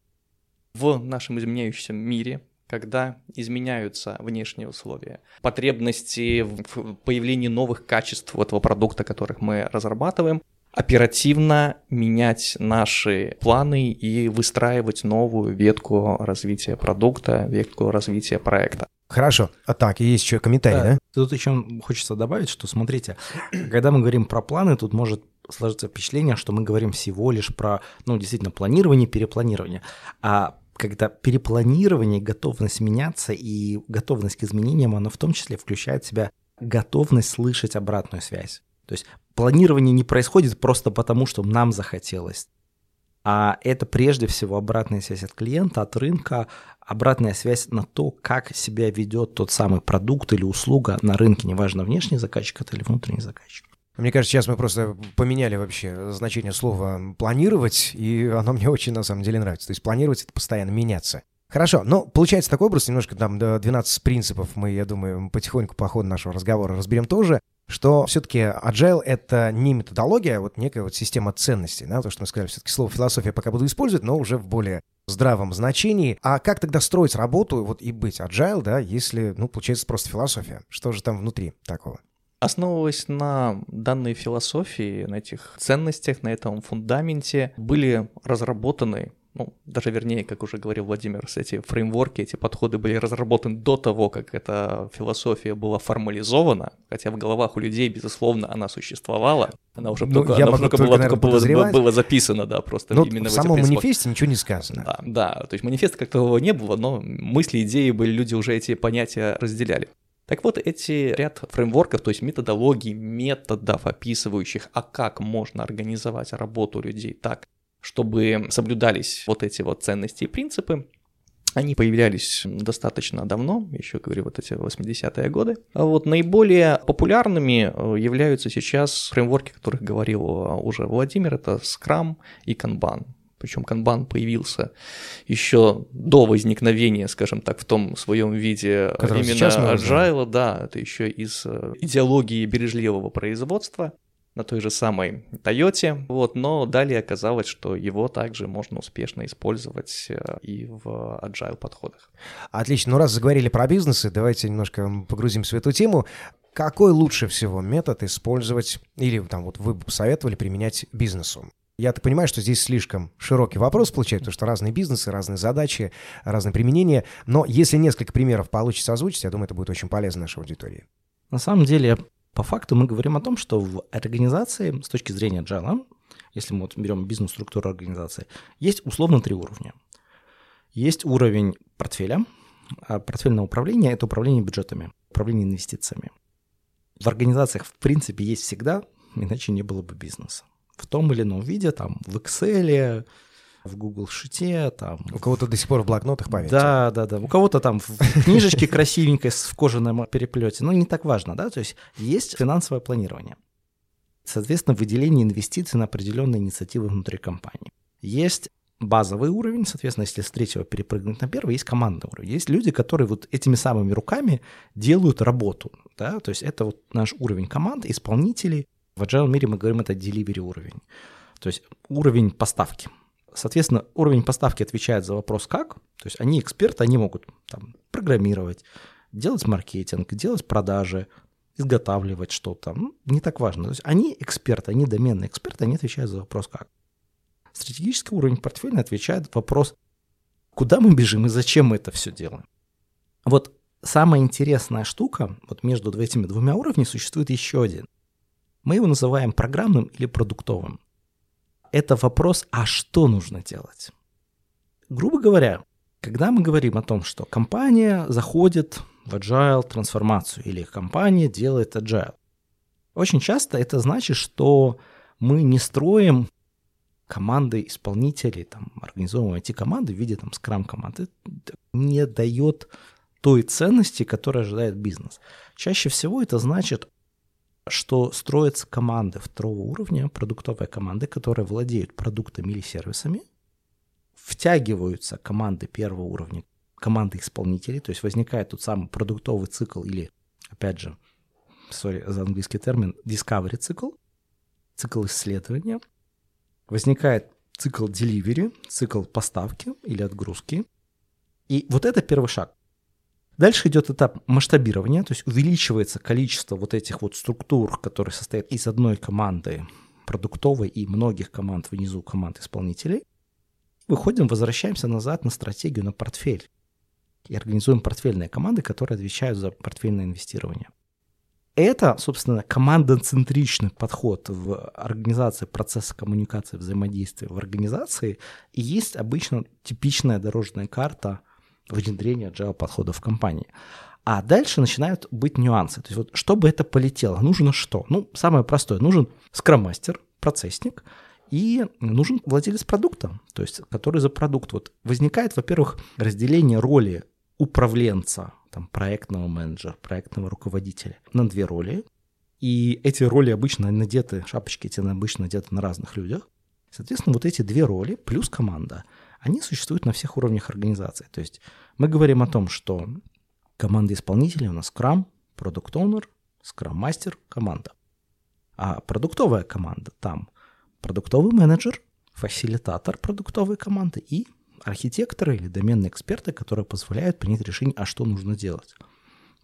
в нашем изменяющемся мире, когда изменяются внешние условия, потребности в появлении новых качеств этого продукта, которых мы разрабатываем, оперативно менять наши планы и выстраивать новую ветку развития продукта, ветку развития проекта. Хорошо. А так, есть еще комментарий, да? Тут еще хочется добавить, что смотрите, когда мы говорим про планы, тут может сложиться впечатление, что мы говорим всего лишь про, ну, действительно, планирование, перепланирование. А когда перепланирование, готовность меняться и готовность к изменениям, оно в том числе включает в себя готовность слышать обратную связь. То есть планирование не происходит просто потому, что нам захотелось, а это прежде всего обратная связь от клиента, от рынка, обратная связь на то, как себя ведет тот самый продукт или услуга на рынке, неважно, внешний заказчик это или внутренний заказчик. Мне кажется, сейчас мы просто поменяли вообще значение слова «планировать», и оно мне очень, на самом деле, нравится. То есть планировать — это постоянно меняться. Хорошо, но получается такой образ, немножко там до 12 принципов мы, я думаю, потихоньку по ходу нашего разговора разберем тоже, что все-таки agile — это не методология, а вот некая вот система ценностей, да, то, что мы сказали, все-таки слово философия пока буду использовать, но уже в более здравом значении. А как тогда строить работу вот и быть agile, да, если, ну, получается просто философия? Что же там внутри такого? Основываясь на данной философии, на этих ценностях, на этом фундаменте, были разработаны, ну, даже вернее, как уже говорил Владимир, эти фреймворки, эти подходы были разработаны до того, как эта философия была формализована, хотя в головах у людей, безусловно, она существовала. Она уже Ну, только, я она могу только только, была, наверное, только было, было записано, да, просто Ну, именно в в самом манифесте ничего не сказано. Да, да, то есть манифеста как такового не было, но мысли, идеи были, люди уже эти понятия разделяли. Так вот, эти ряд фреймворков, то есть методологий, методов, описывающих, а как можно организовать работу людей так, чтобы соблюдались вот эти вот ценности и принципы, они появлялись достаточно давно, еще говорю, вот эти 80-е годы. А вот наиболее популярными э, являются сейчас фреймворки, о которых говорил э, уже Владимир, это Scrum и Kanban. Причем Kanban появился еще до возникновения, скажем так, в том своем виде Который именно agile, да, это еще из э, идеологии бережливого производства на той же самой Toyota, вот, но далее оказалось, что его также можно успешно использовать э, и в agile подходах. Отлично. Ну, раз заговорили про бизнесы, давайте немножко погрузимся в эту тему. Какой лучше всего метод использовать или там вот вы бы посоветовали применять бизнесу? Я так понимаю, что здесь слишком широкий вопрос получается, потому что разные бизнесы, разные задачи, разные применения. Но если несколько примеров получится озвучить, я думаю, это будет очень полезно нашей аудитории. На самом деле, по факту мы говорим о том, что в организации с точки зрения Agile, если мы вот берем бизнес-структуру организации, есть условно три уровня. Есть уровень портфеля, а портфельное управление – это управление бюджетами, управление инвестициями. В организациях, в принципе, есть всегда, иначе не было бы бизнеса. В том или ином виде, там, в Excel, в Google Шите, там... У кого-то до сих пор в блокнотах память. Да, да, да. У кого-то там в книжечке красивенькой в кожаном переплете. Но не так важно, да? То есть есть финансовое планирование. Соответственно, выделение инвестиций на определенные инициативы внутри компании. Есть базовый уровень, соответственно, если с третьего перепрыгнуть на первый, есть командный уровень. Есть люди, которые вот этими самыми руками делают работу, да, то есть это вот наш уровень команд, исполнителей. В agile мире мы говорим, это delivery уровень, то есть уровень поставки. Соответственно, уровень поставки отвечает за вопрос «как?». То есть они эксперты, они могут там, программировать, делать маркетинг, делать продажи, изготавливать что-то. Ну, не так важно. То есть они эксперты, они доменные эксперты, они отвечают за вопрос «как?». Стратегический уровень портфеля отвечает вопрос «куда мы бежим и зачем мы это все делаем?». Вот самая интересная штука, вот между этими двумя уровнями существует еще один. Мы его называем программным или продуктовым это вопрос, а что нужно делать? Грубо говоря, когда мы говорим о том, что компания заходит в agile трансформацию или компания делает agile, очень часто это значит, что мы не строим команды исполнителей, там, организовываем эти команды в виде там скрам-команды. Не дает той ценности, которую ожидает бизнес. Чаще всего это значит что строятся команды второго уровня, продуктовые команды, которые владеют продуктами или сервисами, втягиваются команды первого уровня, команды исполнителей, то есть возникает тот самый продуктовый цикл или, опять же, sorry за английский термин, discovery цикл, цикл исследования, возникает цикл delivery, цикл поставки или отгрузки. И вот это первый шаг. Дальше идет этап масштабирования, то есть увеличивается количество вот этих вот структур, которые состоят из одной команды продуктовой и многих команд внизу команд исполнителей. Выходим, возвращаемся назад на стратегию, на портфель. И организуем портфельные команды, которые отвечают за портфельное инвестирование. Это, собственно, командоцентричный подход в организации процесса коммуникации, взаимодействия в организации и есть обычно типичная дорожная карта – внедрения agile подхода в компании. А дальше начинают быть нюансы. То есть вот чтобы это полетело, нужно что? Ну, самое простое, нужен скрам-мастер, процессник, и нужен владелец продукта, то есть который за продукт. Вот возникает, во-первых, разделение роли управленца, там, проектного менеджера, проектного руководителя на две роли. И эти роли обычно надеты, шапочки эти обычно надеты на разных людях. Соответственно, вот эти две роли плюс команда – они существуют на всех уровнях организации. То есть мы говорим о том, что команда исполнителей у нас Scrum, Product Owner, Scrum Master, команда. А продуктовая команда там продуктовый менеджер, фасилитатор продуктовой команды и архитекторы или доменные эксперты, которые позволяют принять решение, а что нужно делать.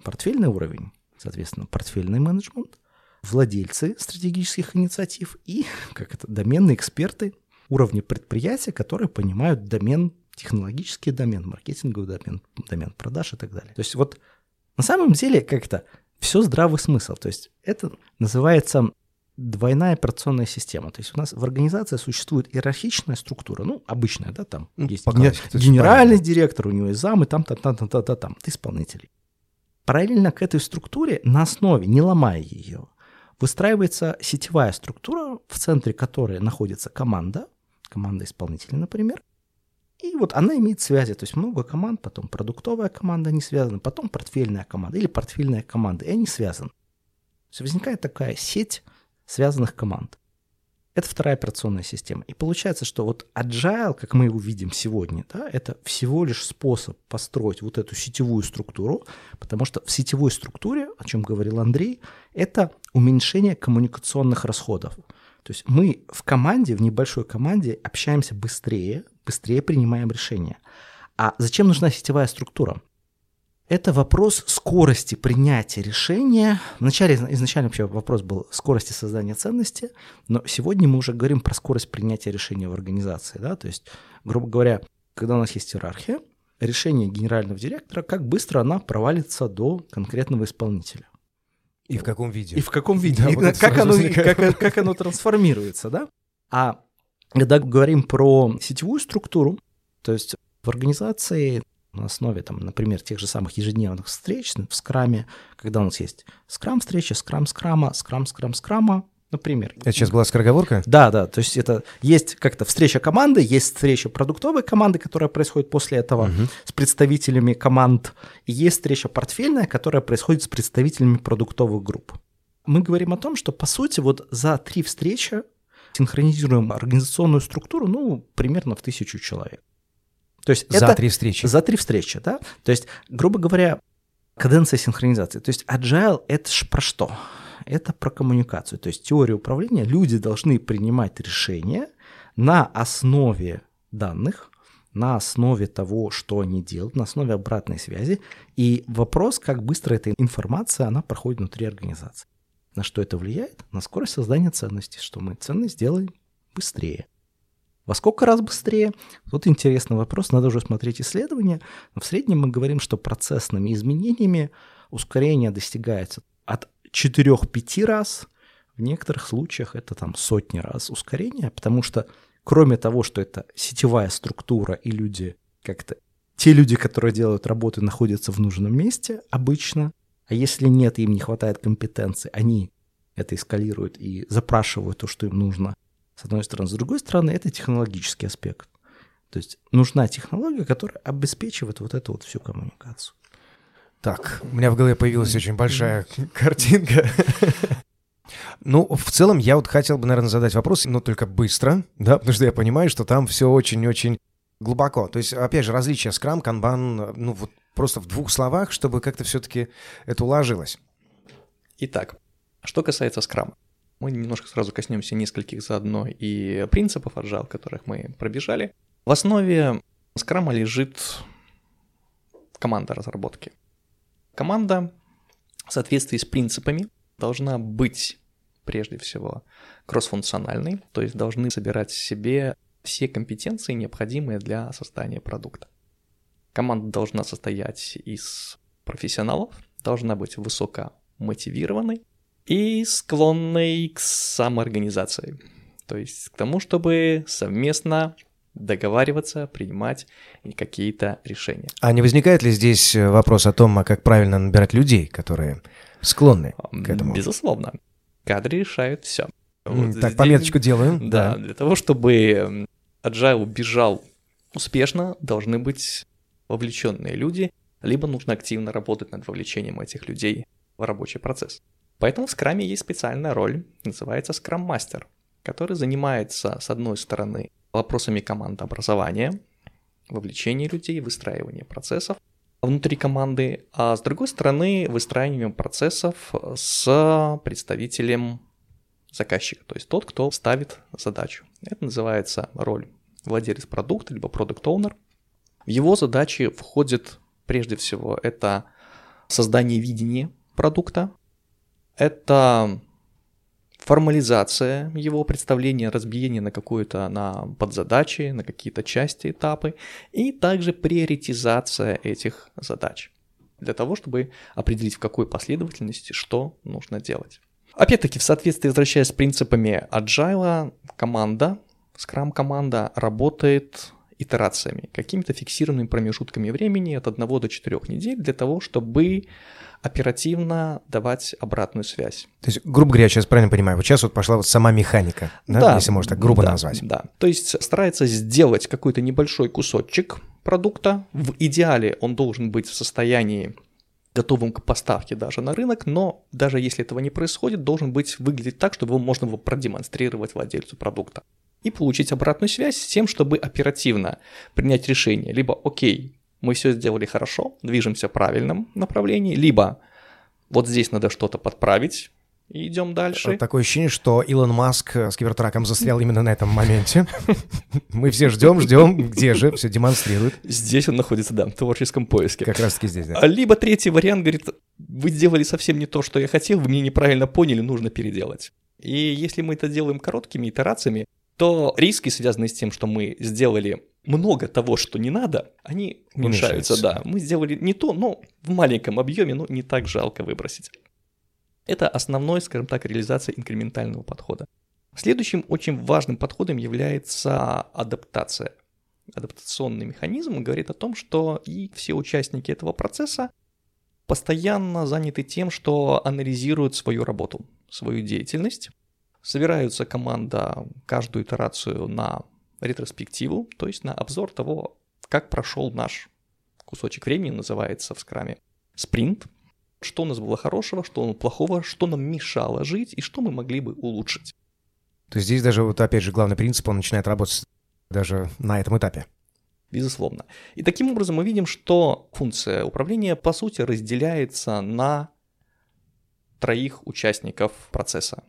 Портфельный уровень, соответственно, портфельный менеджмент, владельцы стратегических инициатив и, как это, доменные эксперты, уровне предприятия, которые понимают домен, технологический домен, маркетинговый домен, домен продаж и так далее. То есть вот на самом деле как-то все здравый смысл. То есть это называется двойная операционная система. То есть у нас в организации существует иерархичная структура, ну, обычная, да, там ну, есть ген... генеральный директор, у него есть замы, там, там, там, там, там, там, там, исполнителей. Параллельно к этой структуре на основе, не ломая ее, выстраивается сетевая структура, в центре которой находится команда, команда исполнителей, например, и вот она имеет связи, то есть много команд, потом продуктовая команда не связана, потом портфельная команда или портфельная команда, и они связаны. То есть возникает такая сеть связанных команд. Это вторая операционная система. И получается, что вот agile, как мы его видим сегодня, да, это всего лишь способ построить вот эту сетевую структуру, потому что в сетевой структуре, о чем говорил Андрей, это уменьшение коммуникационных расходов. То есть мы в команде, в небольшой команде общаемся быстрее, быстрее принимаем решения. А зачем нужна сетевая структура? Это вопрос скорости принятия решения. Вначале изначально вообще вопрос был скорости создания ценности, но сегодня мы уже говорим про скорость принятия решения в организации. Да? То есть, грубо говоря, когда у нас есть иерархия, решение генерального директора, как быстро она провалится до конкретного исполнителя. И в каком виде? И в каком виде? Да, и вот как, оно, как, как оно трансформируется, да? А когда говорим про сетевую структуру, то есть в организации на основе, там, например, тех же самых ежедневных встреч в скраме, когда у нас есть скрам-встреча, скрам-скрама, скрам-скрам-скрама, например. Это сейчас была скороговорка? Да, да, то есть это есть как-то встреча команды, есть встреча продуктовой команды, которая происходит после этого угу. с представителями команд, и есть встреча портфельная, которая происходит с представителями продуктовых групп. Мы говорим о том, что, по сути, вот за три встречи синхронизируем организационную структуру, ну, примерно в тысячу человек. То есть за это, три встречи. За три встречи, да. То есть, грубо говоря, каденция синхронизации. То есть agile — это ж про что? Это про коммуникацию. То есть теория управления, люди должны принимать решения на основе данных, на основе того, что они делают, на основе обратной связи. И вопрос, как быстро эта информация, она проходит внутри организации. На что это влияет? На скорость создания ценности, что мы ценность сделаем быстрее. Во сколько раз быстрее? Вот интересный вопрос, надо уже смотреть исследования. В среднем мы говорим, что процессными изменениями ускорение достигается 4-5 раз, в некоторых случаях это там сотни раз ускорения, потому что кроме того, что это сетевая структура и люди как-то те люди, которые делают работы, находятся в нужном месте обычно, а если нет, им не хватает компетенции, они это эскалируют и запрашивают то, что им нужно с одной стороны. С другой стороны, это технологический аспект. То есть нужна технология, которая обеспечивает вот эту вот всю коммуникацию. Так, у меня в голове появилась очень большая картинка. Ну, в целом, я вот хотел бы, наверное, задать вопрос, но только быстро, да, потому что я понимаю, что там все очень-очень глубоко. То есть, опять же, различия скрам, канбан, ну, вот просто в двух словах, чтобы как-то все-таки это уложилось. Итак, что касается скрама. Мы немножко сразу коснемся нескольких заодно и принципов Agile, которых мы пробежали. В основе скрама лежит команда разработки. Команда в соответствии с принципами должна быть прежде всего кроссфункциональной, то есть должны собирать в себе все компетенции, необходимые для создания продукта. Команда должна состоять из профессионалов, должна быть высоко мотивированной, и склонной к самоорганизации. То есть к тому, чтобы совместно договариваться, принимать какие-то решения. А не возникает ли здесь вопрос о том, а как правильно набирать людей, которые склонны к этому? Безусловно. Кадры решают все. Вот так, здесь, пометочку делаем. Да, да, для того, чтобы Agile бежал успешно, должны быть вовлеченные люди, либо нужно активно работать над вовлечением этих людей в рабочий процесс. Поэтому в скраме есть специальная роль, называется скрам-мастер, который занимается, с одной стороны, вопросами командообразования, вовлечения людей, выстраивания процессов внутри команды, а с другой стороны, выстраиванием процессов с представителем заказчика, то есть тот, кто ставит задачу. Это называется роль владелец продукта, либо продукт оунер В его задачи входит прежде всего это создание видения продукта, это формализация его представления, разбиение на какую-то на подзадачи, на какие-то части, этапы, и также приоритизация этих задач для того, чтобы определить, в какой последовательности что нужно делать. Опять-таки, в соответствии, возвращаясь с принципами agile, команда, Scrum команда работает итерациями, какими-то фиксированными промежутками времени от 1 до 4 недель для того, чтобы оперативно давать обратную связь. То есть, грубо говоря, я сейчас правильно понимаю, вот сейчас вот пошла вот сама механика, да, Да, если можно так грубо да, назвать. Да, то есть старается сделать какой-то небольшой кусочек продукта. В идеале он должен быть в состоянии готовым к поставке даже на рынок, но даже если этого не происходит, должен быть выглядеть так, чтобы его можно было продемонстрировать владельцу продукта и получить обратную связь с тем, чтобы оперативно принять решение. Либо, окей, мы все сделали хорошо, движемся в правильном направлении, либо вот здесь надо что-то подправить, и идем дальше. Такое ощущение, что Илон Маск с кибертраком застрял именно на этом моменте. Мы все ждем, ждем, где же, все демонстрирует. Здесь он находится, да, в творческом поиске. Как раз таки здесь, да. А Либо третий вариант говорит, вы сделали совсем не то, что я хотел, вы меня неправильно поняли, нужно переделать. И если мы это делаем короткими итерациями, то риски, связанные с тем, что мы сделали много того, что не надо, они уменьшаются, Уменьшаются. да. Мы сделали не то, но в маленьком объеме, но не так жалко выбросить. Это основной, скажем так, реализация инкрементального подхода. Следующим очень важным подходом является адаптация. Адаптационный механизм говорит о том, что и все участники этого процесса постоянно заняты тем, что анализируют свою работу, свою деятельность. Собираются команда каждую итерацию на ретроспективу, то есть на обзор того, как прошел наш кусочек времени, называется в скраме спринт, что у нас было хорошего, что у нас плохого, что нам мешало жить и что мы могли бы улучшить. То есть здесь даже вот опять же главный принцип, он начинает работать даже на этом этапе. Безусловно. И таким образом мы видим, что функция управления по сути разделяется на троих участников процесса.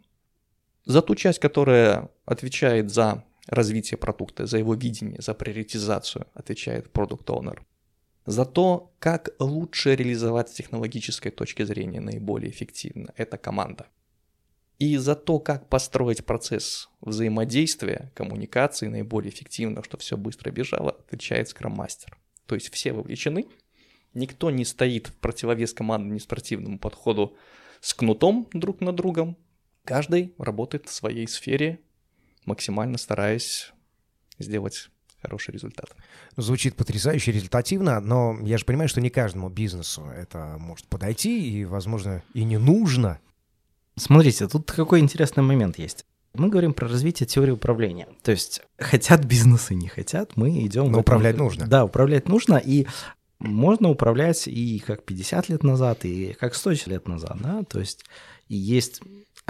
За ту часть, которая отвечает за развитие продукта, за его видение, за приоритизацию, отвечает Product Owner. За то, как лучше реализовать с технологической точки зрения наиболее эффективно, это команда. И за то, как построить процесс взаимодействия, коммуникации наиболее эффективно, чтобы все быстро бежало, отвечает Master. То есть все вовлечены, никто не стоит в противовес командно-административному подходу с кнутом друг над другом. Каждый работает в своей сфере, максимально стараясь сделать хороший результат. Звучит потрясающе результативно, но я же понимаю, что не каждому бизнесу это может подойти, и, возможно, и не нужно. Смотрите, тут какой интересный момент есть. Мы говорим про развитие теории управления. То есть хотят бизнесы, не хотят, мы идем... Но этом- управлять нужно. Да, управлять нужно, и можно управлять и как 50 лет назад, и как 100 лет назад, да, то есть и есть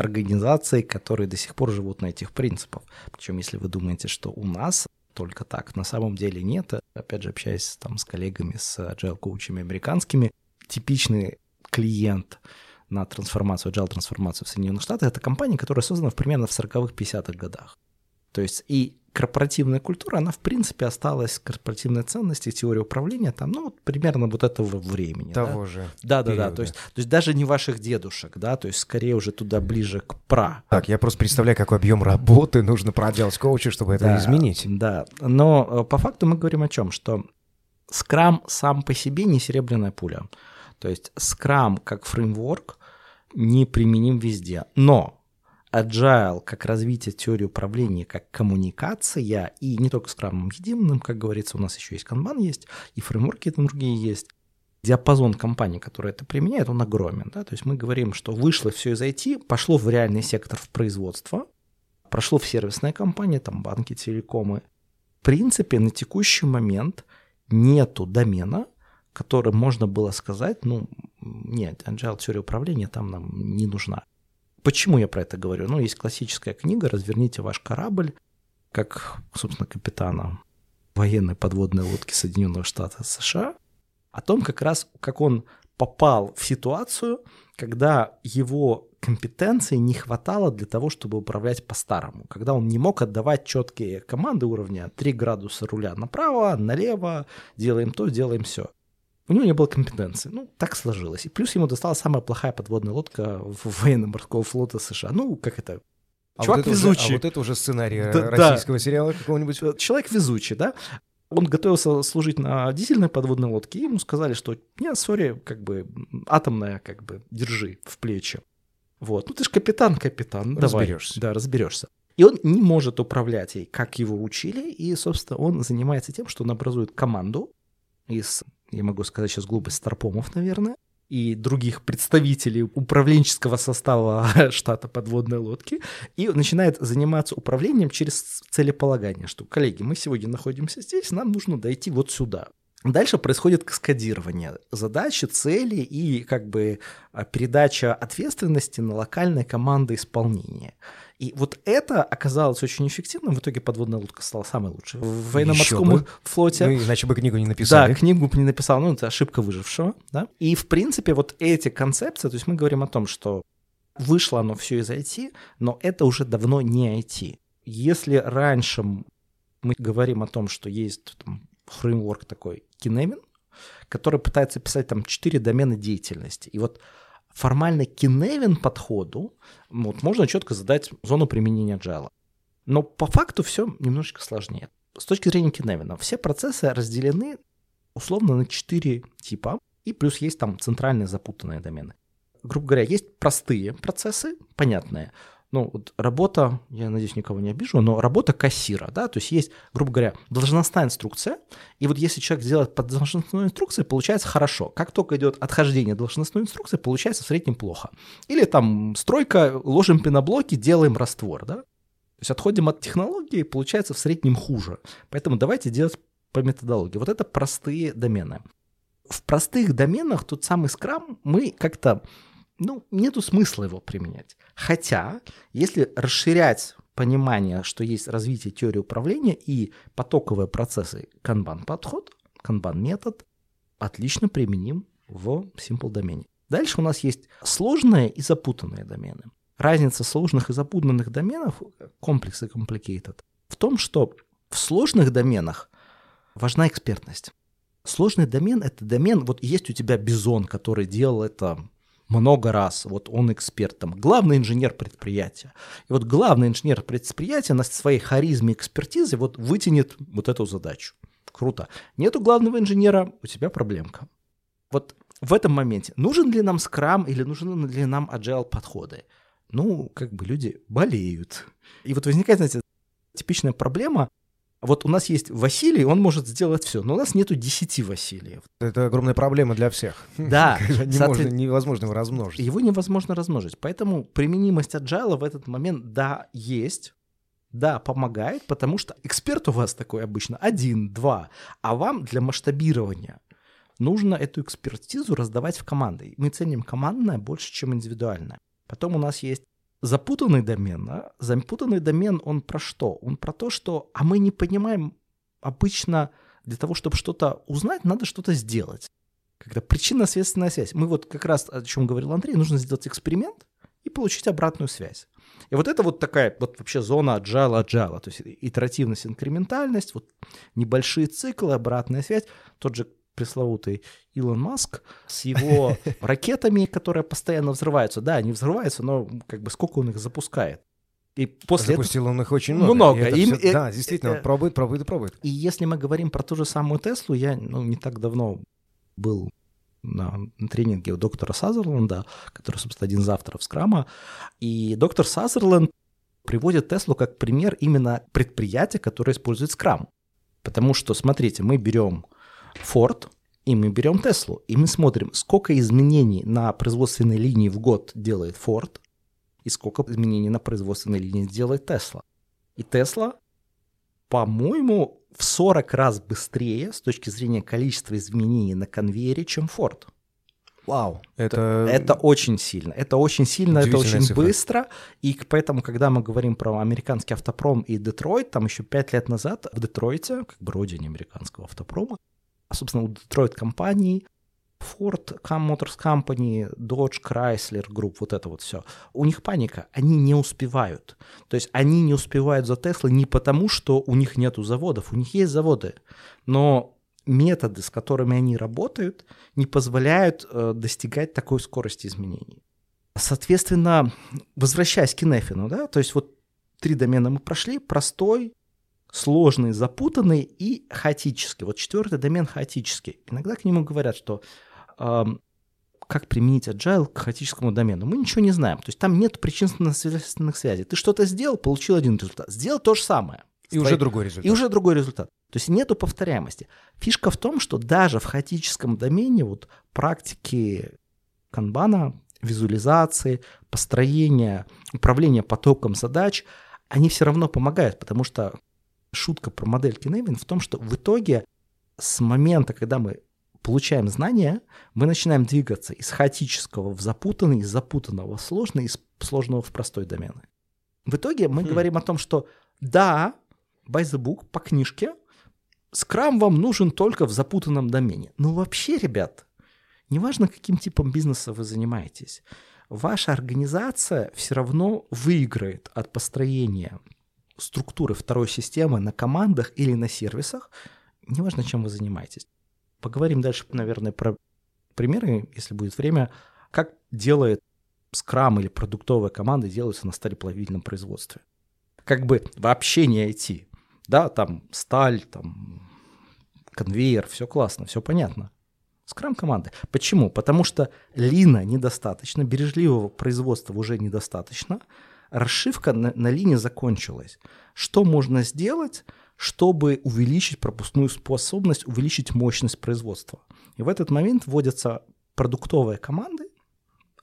организации, которые до сих пор живут на этих принципах. Причем, если вы думаете, что у нас только так, на самом деле нет. Опять же, общаясь там с коллегами, с agile коучами американскими, типичный клиент на трансформацию, agile трансформацию в Соединенных Штатах, это компания, которая создана примерно в 40-х, 50-х годах. То есть и корпоративная культура, она в принципе осталась, корпоративные ценности, теория управления там, ну, вот примерно вот этого времени. да. Того же. Да, да, да. То есть, то есть даже не ваших дедушек, да, то есть скорее уже туда ближе к пра. Так, я просто представляю, какой объем работы нужно проделать коучу, чтобы это Да, изменить. Да, но э, по факту мы говорим о чем, что скрам сам по себе не серебряная пуля. То есть скрам как фреймворк не применим везде. Но agile как развитие теории управления, как коммуникация, и не только с крамом единым, как говорится, у нас еще есть канбан есть, и фреймворки там другие есть. Диапазон компаний, которые это применяют, он огромен. Да? То есть мы говорим, что вышло все из IT, пошло в реальный сектор в производство, прошло в сервисные компании, там банки, телекомы. В принципе, на текущий момент нету домена, который можно было сказать, ну, нет, agile теория управления там нам не нужна. Почему я про это говорю? Ну, есть классическая книга «Разверните ваш корабль», как, собственно, капитана военной подводной лодки Соединенных Штатов США, о том как раз, как он попал в ситуацию, когда его компетенции не хватало для того, чтобы управлять по-старому, когда он не мог отдавать четкие команды уровня 3 градуса руля направо, налево, делаем то, делаем все. У него не было компетенции. Ну, так сложилось. И плюс ему досталась самая плохая подводная лодка в военно-морского флота США. Ну, как это? А Чувак вот это уже- везучий. а вот это уже сценарий Да, да. российского сериала какого-нибудь. Э, Человек везучий, да? Он готовился служить на дизельной подводной лодке, и ему сказали, что нет, сори, как бы атомная, как бы держи в плечи. Вот. Ну ты же капитан, капитан, давай. Разберёшься. Да, разберешься. И он не может управлять ей, как его учили, и, собственно, он занимается тем, что он образует команду из, я могу сказать сейчас глупость, старпомов, наверное, и других представителей управленческого состава штата подводной лодки и начинает заниматься управлением через целеполагание, что, коллеги, мы сегодня находимся здесь, нам нужно дойти вот сюда. Дальше происходит каскадирование задачи, цели и как бы а, передача ответственности на локальные команды исполнения. И вот это оказалось очень эффективным. В итоге подводная лодка стала самой лучшей в военно-морском флоте. Ну, иначе бы книгу не написали. Да, книгу бы не написал. Ну, это ошибка выжившего. Да? И, в принципе, вот эти концепции, то есть мы говорим о том, что вышло оно все из IT, но это уже давно не IT. Если раньше мы говорим о том, что есть там, фреймворк такой Kinemin, который пытается писать там четыре домена деятельности. И вот формально Kinemin подходу вот, можно четко задать зону применения Agile. Но по факту все немножечко сложнее. С точки зрения Kinemin, все процессы разделены условно на четыре типа, и плюс есть там центральные запутанные домены. Грубо говоря, есть простые процессы, понятные, ну, вот работа, я надеюсь, никого не обижу, но работа кассира, да, то есть есть, грубо говоря, должностная инструкция, и вот если человек делает под должностной инструкцией, получается хорошо. Как только идет отхождение должностной инструкции, получается в среднем плохо. Или там стройка, ложим пеноблоки, делаем раствор, да. То есть отходим от технологии, получается в среднем хуже. Поэтому давайте делать по методологии. Вот это простые домены. В простых доменах тот самый скрам мы как-то ну, нету смысла его применять. Хотя, если расширять понимание, что есть развитие теории управления и потоковые процессы канбан-подход, канбан-метод, отлично применим в Simple домене. Дальше у нас есть сложные и запутанные домены. Разница сложных и запутанных доменов, комплексы complicated, в том, что в сложных доменах важна экспертность. Сложный домен — это домен, вот есть у тебя Бизон, который делал это много раз. Вот он эксперт, там, главный инженер предприятия. И вот главный инженер предприятия на своей харизме экспертизы вот вытянет вот эту задачу. Круто. Нету главного инженера, у тебя проблемка. Вот в этом моменте нужен ли нам скрам или нужны ли нам agile подходы? Ну, как бы люди болеют. И вот возникает, знаете, типичная проблема – вот у нас есть Василий, он может сделать все, но у нас нету 10 Василиев. Это огромная проблема для всех. Да. невозможно его размножить. Его невозможно размножить. Поэтому применимость agile в этот момент, да, есть, да, помогает, потому что эксперт у вас такой обычно один, два, а вам для масштабирования нужно эту экспертизу раздавать в команды. Мы ценим командное больше, чем индивидуальное. Потом у нас есть запутанный домен, а? запутанный домен, он про что? Он про то, что, а мы не понимаем обычно для того, чтобы что-то узнать, надо что-то сделать. Когда причинно-следственная связь. Мы вот как раз, о чем говорил Андрей, нужно сделать эксперимент и получить обратную связь. И вот это вот такая вот вообще зона agile agile, то есть итеративность, инкрементальность, вот небольшие циклы, обратная связь. Тот же пресловутый Илон Маск с его ракетами, которые постоянно взрываются. Да, они взрываются, но как бы сколько он их запускает. И после Запустил этого... он их очень много. Много. И Им... все... Да, действительно, он пробует, пробует и пробует. И если мы говорим про ту же самую Теслу, я ну, не так давно был на тренинге у доктора Сазерленда, который, собственно, один из авторов Скрама, и доктор Сазерленд приводит Теслу как пример именно предприятия, которое использует Скрам. Потому что, смотрите, мы берем Ford, и мы берем Теслу, и мы смотрим, сколько изменений на производственной линии в год делает Ford, и сколько изменений на производственной линии делает Tesla. И Tesla, по-моему, в 40 раз быстрее с точки зрения количества изменений на конвейере, чем Ford. Вау, это... это очень сильно. Это очень сильно, это очень цифра. быстро. И поэтому, когда мы говорим про американский автопром и Детройт, там еще пять лет назад в Детройте, как бы родине американского автопрома, а, собственно, у Detroit компаний, Ford Motors Company, Dodge, Chrysler Group, вот это вот все. У них паника, они не успевают. То есть они не успевают за Tesla не потому, что у них нету заводов, у них есть заводы, но методы, с которыми они работают, не позволяют э, достигать такой скорости изменений. Соответственно, возвращаясь к Кинефину, да, то есть вот три домена мы прошли, простой, сложный, запутанный и хаотический. Вот четвертый домен хаотический. Иногда к нему говорят, что э, как применить agile к хаотическому домену. Мы ничего не знаем. То есть там нет причинно-следственных связей. Ты что-то сделал, получил один результат. Сделал то же самое. И уже другой результат. И уже другой результат. То есть нету повторяемости. Фишка в том, что даже в хаотическом домене вот практики канбана, визуализации, построения, управления потоком задач, они все равно помогают, потому что шутка про модель Киневин в том, что в итоге с момента, когда мы получаем знания, мы начинаем двигаться из хаотического в запутанный, из запутанного в сложный, из сложного в простой домены. В итоге мы хм. говорим о том, что да, by the book, по книжке, скрам вам нужен только в запутанном домене. Но вообще, ребят, неважно, каким типом бизнеса вы занимаетесь, ваша организация все равно выиграет от построения структуры второй системы на командах или на сервисах, неважно, чем вы занимаетесь. Поговорим дальше, наверное, про примеры, если будет время, как делает скрам или продуктовая команда делаются на сталеплавильном производстве. Как бы вообще не IT. Да, там сталь, там конвейер, все классно, все понятно. Скрам команды. Почему? Потому что лина недостаточно, бережливого производства уже недостаточно, расшивка на, на линии закончилась. Что можно сделать, чтобы увеличить пропускную способность, увеличить мощность производства? И в этот момент вводятся продуктовые команды,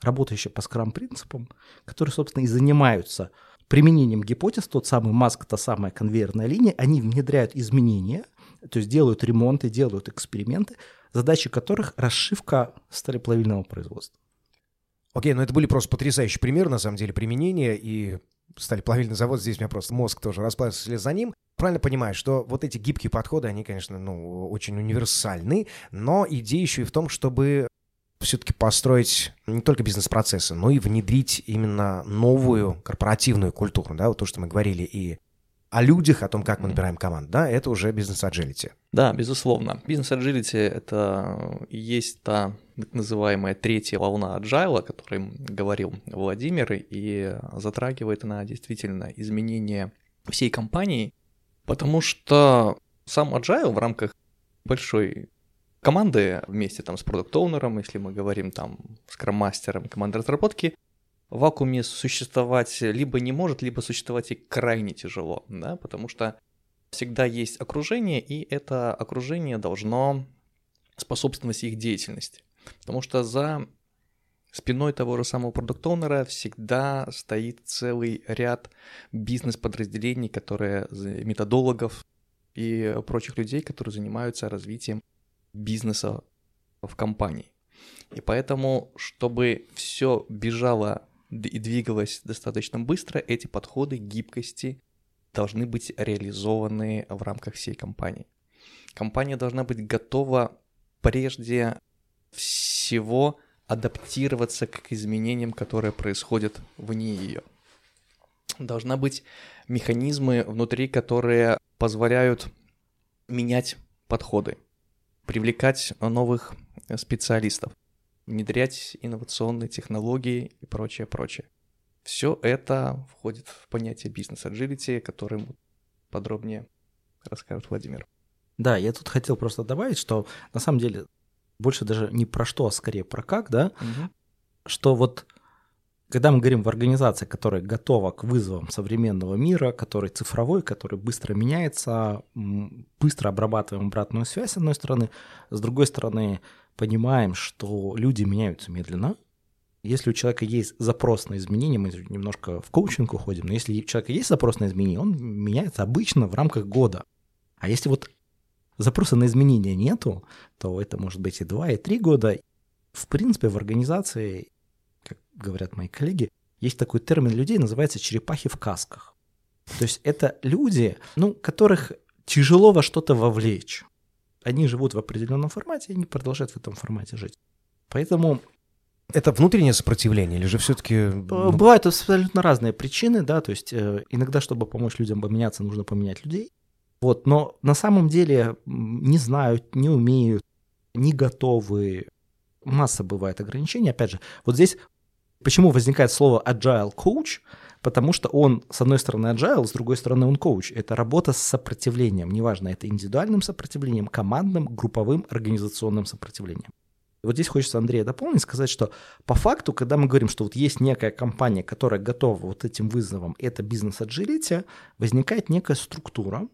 работающие по скрам-принципам, которые, собственно, и занимаются применением гипотез, тот самый маск, та самая конвейерная линия, они внедряют изменения, то есть делают ремонты, делают эксперименты, задачи которых расшивка сталеплавильного производства. Окей, ну это были просто потрясающие примеры, на самом деле, применения, и стали плавильный завод, здесь у меня просто мозг тоже расплавился вслед за ним. Правильно понимаю, что вот эти гибкие подходы, они, конечно, ну, очень универсальны, но идея еще и в том, чтобы все-таки построить не только бизнес-процессы, но и внедрить именно новую корпоративную культуру, да, вот то, что мы говорили и о людях, о том, как мы набираем команд, да, это уже business agility. Да, безусловно. Business agility — это и есть та так называемая третья волна agile, о которой говорил Владимир, и затрагивает она действительно изменение всей компании, потому что сам agile в рамках большой команды вместе там с product owner ом, если мы говорим там scrum-мастером команды разработки, в вакууме существовать либо не может, либо существовать и крайне тяжело, да, потому что всегда есть окружение, и это окружение должно способствовать их деятельности. Потому что за спиной того же самого продукт-оунера всегда стоит целый ряд бизнес-подразделений, которые методологов и прочих людей, которые занимаются развитием бизнеса в компании. И поэтому, чтобы все бежало и двигалось достаточно быстро, эти подходы гибкости должны быть реализованы в рамках всей компании. Компания должна быть готова прежде всего адаптироваться к изменениям, которые происходят вне ее. Должна быть механизмы внутри, которые позволяют менять подходы, привлекать новых специалистов, внедрять инновационные технологии и прочее, прочее. Все это входит в понятие бизнес-аджилити, которым подробнее расскажет Владимир. Да, я тут хотел просто добавить, что на самом деле больше даже не про что, а скорее про как, да, угу. что вот когда мы говорим в организации, которая готова к вызовам современного мира, который цифровой, который быстро меняется, быстро обрабатываем обратную связь, с одной стороны, с другой стороны, понимаем, что люди меняются медленно. Если у человека есть запрос на изменения, мы немножко в коучинг уходим, но если у человека есть запрос на изменения, он меняется обычно в рамках года. А если вот запроса на изменения нету, то это может быть и два, и три года. В принципе, в организации, как говорят мои коллеги, есть такой термин людей, называется черепахи в касках. То есть это люди, ну, которых тяжело во что-то вовлечь. Они живут в определенном формате, и они продолжают в этом формате жить. Поэтому это внутреннее сопротивление или же все-таки... Бывают абсолютно разные причины, да, то есть э, иногда, чтобы помочь людям поменяться, нужно поменять людей. Вот, но на самом деле не знают, не умеют, не готовы. Масса бывает ограничений. Опять же, вот здесь почему возникает слово agile coach, потому что он, с одной стороны, agile, с другой стороны, он коуч. Это работа с сопротивлением, неважно, это индивидуальным сопротивлением, командным, групповым, организационным сопротивлением. Вот здесь хочется Андрея дополнить, сказать, что по факту, когда мы говорим, что вот есть некая компания, которая готова вот этим вызовам, это бизнес-аджилити, возникает некая структура,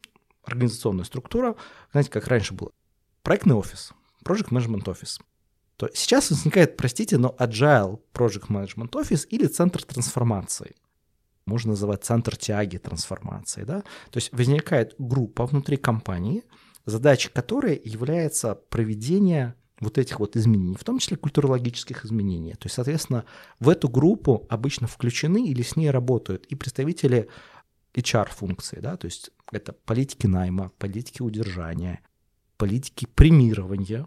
организационная структура, знаете, как раньше было, проектный офис, Project Management Office. То сейчас возникает, простите, но Agile Project Management Office или Центр трансформации. Можно называть центр тяги трансформации. Да? То есть возникает группа внутри компании, задача которой является проведение вот этих вот изменений, в том числе культурологических изменений. То есть, соответственно, в эту группу обычно включены или с ней работают и представители HR-функции, да, то есть это политики найма, политики удержания, политики премирования,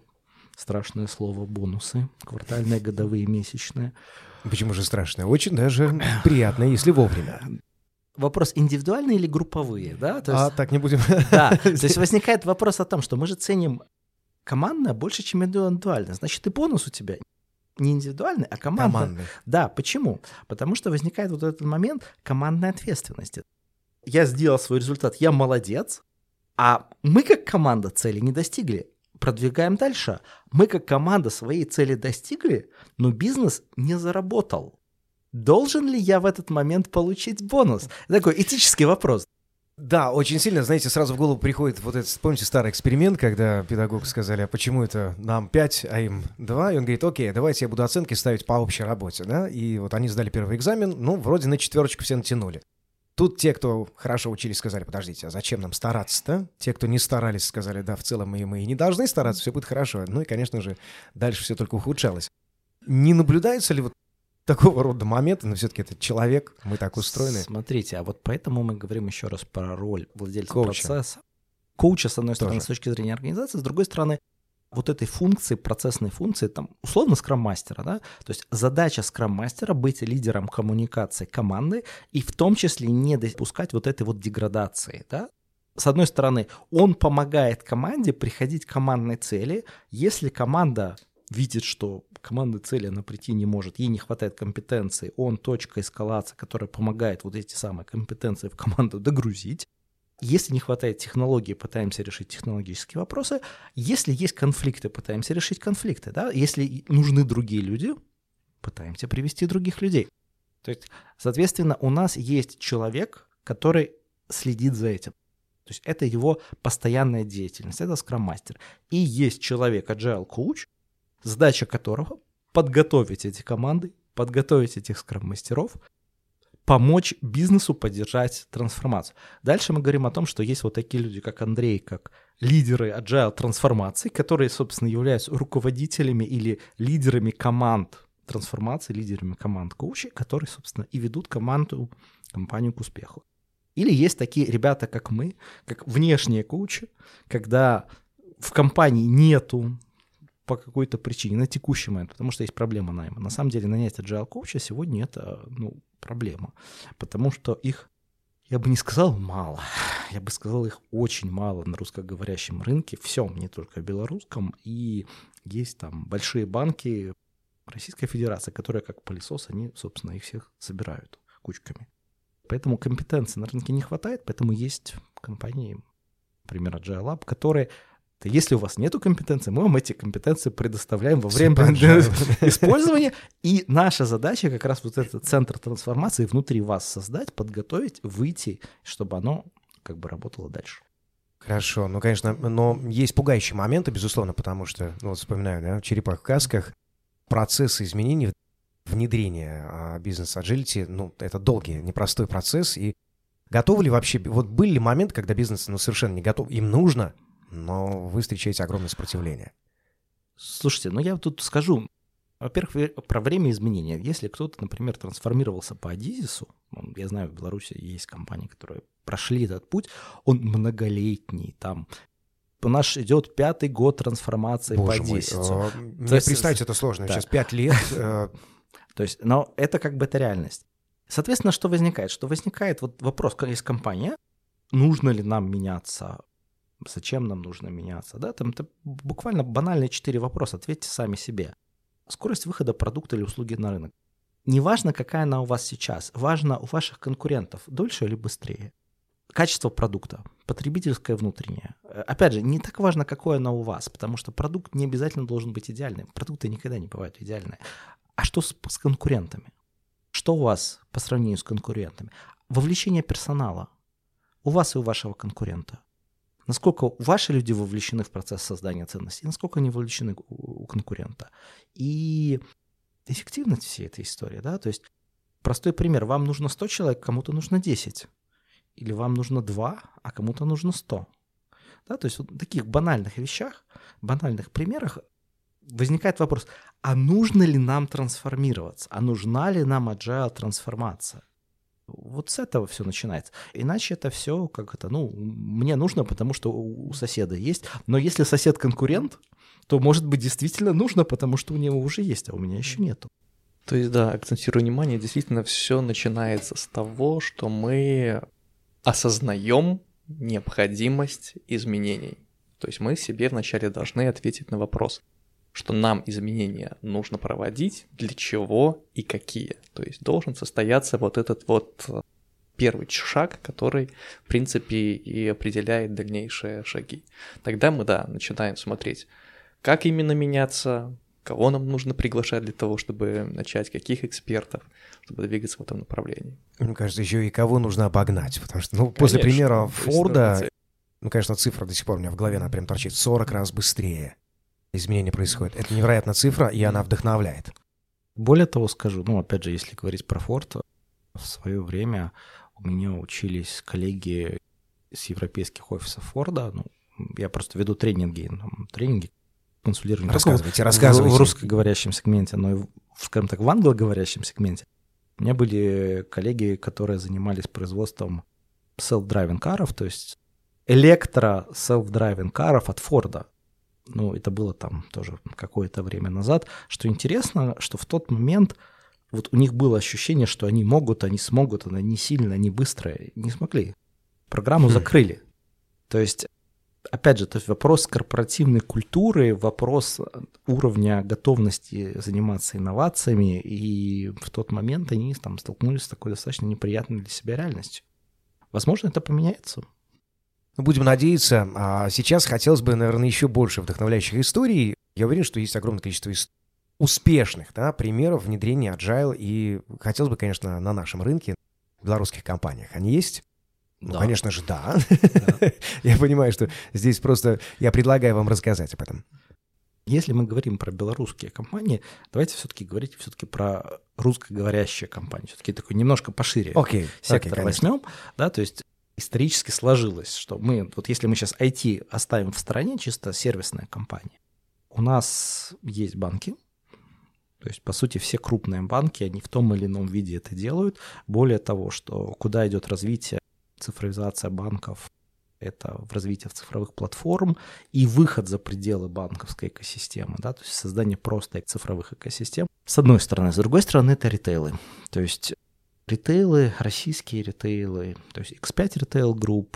страшное слово, бонусы, квартальные, годовые, месячные. Почему же страшное? Очень даже приятно, если вовремя. Вопрос индивидуальные или групповые, да? То есть, а так не будем. Да, то есть возникает вопрос о том, что мы же ценим командное больше, чем индивидуальное. Значит, и бонус у тебя не индивидуальный, а командный. Командный. Да, почему? Потому что возникает вот этот момент командной ответственности. Я сделал свой результат, я молодец, а мы как команда цели не достигли. Продвигаем дальше. Мы как команда своей цели достигли, но бизнес не заработал. Должен ли я в этот момент получить бонус? Такой этический вопрос. Да, очень сильно, знаете, сразу в голову приходит вот этот, помните, старый эксперимент, когда педагог сказали, а почему это нам 5, а им 2, и он говорит, окей, давайте я буду оценки ставить по общей работе, да, и вот они сдали первый экзамен, ну, вроде на четверочку все натянули. Тут те, кто хорошо учились, сказали, подождите, а зачем нам стараться-то? Те, кто не старались, сказали, да, в целом мы, мы и не должны стараться, все будет хорошо. Ну и, конечно же, дальше все только ухудшалось. Не наблюдается ли вот такого рода моменты, но все-таки это человек, мы так устроены. Смотрите, а вот поэтому мы говорим еще раз про роль владельца Коуча. процесса. Коуча, с одной Тоже. стороны, с точки зрения организации, с другой стороны, вот этой функции, процессной функции, там, условно, скрам-мастера, да, то есть задача скрам-мастера быть лидером коммуникации команды и в том числе не допускать вот этой вот деградации, да, с одной стороны, он помогает команде приходить к командной цели. Если команда видит, что командной цели она прийти не может, ей не хватает компетенции, он точка эскалации, которая помогает вот эти самые компетенции в команду догрузить. Если не хватает технологии, пытаемся решить технологические вопросы. Если есть конфликты, пытаемся решить конфликты. Да? Если нужны другие люди, пытаемся привести других людей. То есть, соответственно, у нас есть человек, который следит за этим. То есть это его постоянная деятельность, это скрам-мастер. И есть человек, agile coach, задача которого подготовить эти команды, подготовить этих скрам-мастеров, помочь бизнесу поддержать трансформацию. Дальше мы говорим о том, что есть вот такие люди, как Андрей, как лидеры agile трансформации, которые, собственно, являются руководителями или лидерами команд трансформации, лидерами команд коучей, которые, собственно, и ведут команду, компанию к успеху. Или есть такие ребята, как мы, как внешние коучи, когда в компании нету по какой-то причине, на текущий момент, потому что есть проблема найма. На самом деле нанять agile коуча сегодня это ну, проблема, потому что их, я бы не сказал мало, я бы сказал их очень мало на русскоговорящем рынке, всем, не только белорусском, и есть там большие банки Российской Федерации, которые как пылесос, они, собственно, их всех собирают кучками. Поэтому компетенции на рынке не хватает, поэтому есть компании, например, Agile Lab, которые если у вас нет компетенции, мы вам эти компетенции предоставляем во время использования. И наша задача как раз вот этот центр трансформации внутри вас создать, подготовить, выйти, чтобы оно как бы работало дальше. Хорошо, ну, конечно, но есть пугающие моменты, безусловно, потому что, ну, вот вспоминаю, да, в черепах касках процессы изменений, внедрения а, бизнес-аджилити, ну, это долгий, непростой процесс, и готовы ли вообще, вот были ли моменты, когда бизнес, ну, совершенно не готов, им нужно но вы встречаете огромное сопротивление. Слушайте, ну я тут скажу, во-первых, про время изменения. Если кто-то, например, трансформировался по Адизису, я знаю, в Беларуси есть компании, которые прошли этот путь, он многолетний, там у нас идет пятый год трансформации Боже по Адизису. Мой, э, мне представить это сложно, да. сейчас пять лет. Э. То есть, но это как бы это реальность. Соответственно, что возникает? Что возникает вот вопрос, есть компания, нужно ли нам меняться Зачем нам нужно меняться? Да, там это буквально банальные четыре вопроса. Ответьте сами себе. Скорость выхода продукта или услуги на рынок. Неважно, какая она у вас сейчас, важно у ваших конкурентов, дольше или быстрее. качество продукта, потребительское внутреннее. Э, опять же, не так важно, какое оно у вас, потому что продукт не обязательно должен быть идеальным. Продукты никогда не бывают идеальные. А что с, с конкурентами? Что у вас по сравнению с конкурентами? Вовлечение персонала. У вас и у вашего конкурента. Насколько ваши люди вовлечены в процесс создания ценностей, насколько они вовлечены у конкурента. И эффективность всей этой истории, да, то есть простой пример, вам нужно 100 человек, кому-то нужно 10. Или вам нужно 2, а кому-то нужно 100. Да, то есть вот в таких банальных вещах, банальных примерах возникает вопрос, а нужно ли нам трансформироваться? А нужна ли нам agile трансформация? Вот с этого все начинается. Иначе это все как это, ну, мне нужно, потому что у соседа есть. Но если сосед конкурент, то, может быть, действительно нужно, потому что у него уже есть, а у меня еще нету. То есть, да, акцентирую внимание, действительно все начинается с того, что мы осознаем необходимость изменений. То есть мы себе вначале должны ответить на вопрос, что нам изменения нужно проводить, для чего и какие. То есть должен состояться вот этот вот э, первый шаг, который, в принципе, и определяет дальнейшие шаги. Тогда мы, да, начинаем смотреть, как именно меняться, кого нам нужно приглашать для того, чтобы начать, каких экспертов, чтобы двигаться в этом направлении. Мне кажется, еще и кого нужно обогнать, потому что, ну, конечно, после примера Форда, ну, конечно, цифра до сих пор у меня в голове, она прям торчит, 40 раз быстрее изменения происходят. Это невероятная цифра, и она вдохновляет. Более того скажу, ну, опять же, если говорить про Форд, в свое время у меня учились коллеги с европейских офисов Форда, ну, я просто веду тренинги, ну, тренинги консультирования. Рассказывайте, рассказывайте. В русскоговорящем сегменте, но и, скажем так, в англоговорящем сегменте. У меня были коллеги, которые занимались производством self-driving каров, то есть электро self-driving каров от Форда. Ну, это было там тоже какое-то время назад. Что интересно, что в тот момент вот у них было ощущение, что они могут, они смогут, они сильно, они быстрые. Не смогли. Программу хм. закрыли. То есть опять же, то есть вопрос корпоративной культуры, вопрос уровня готовности заниматься инновациями, и в тот момент они там столкнулись с такой достаточно неприятной для себя реальностью. Возможно, это поменяется. Ну, будем надеяться. А сейчас хотелось бы, наверное, еще больше вдохновляющих историй. Я уверен, что есть огромное количество ист... успешных да, примеров внедрения agile, и хотелось бы, конечно, на нашем рынке, в белорусских компаниях. Они есть? Ну, да. конечно же, да. да. я понимаю, что здесь просто я предлагаю вам рассказать об этом. Если мы говорим про белорусские компании, давайте все-таки говорить все-таки про русскоговорящие компании. Все-таки такой немножко пошире okay. сектор okay, возьмем. Да, то есть исторически сложилось, что мы, вот если мы сейчас IT оставим в стороне, чисто сервисная компания, у нас есть банки, то есть, по сути, все крупные банки, они в том или ином виде это делают. Более того, что куда идет развитие цифровизация банков, это в развитии цифровых платформ и выход за пределы банковской экосистемы, да, то есть создание просто цифровых экосистем. С одной стороны. С другой стороны, это ритейлы. То есть ритейлы, российские ритейлы, то есть X5 Retail Group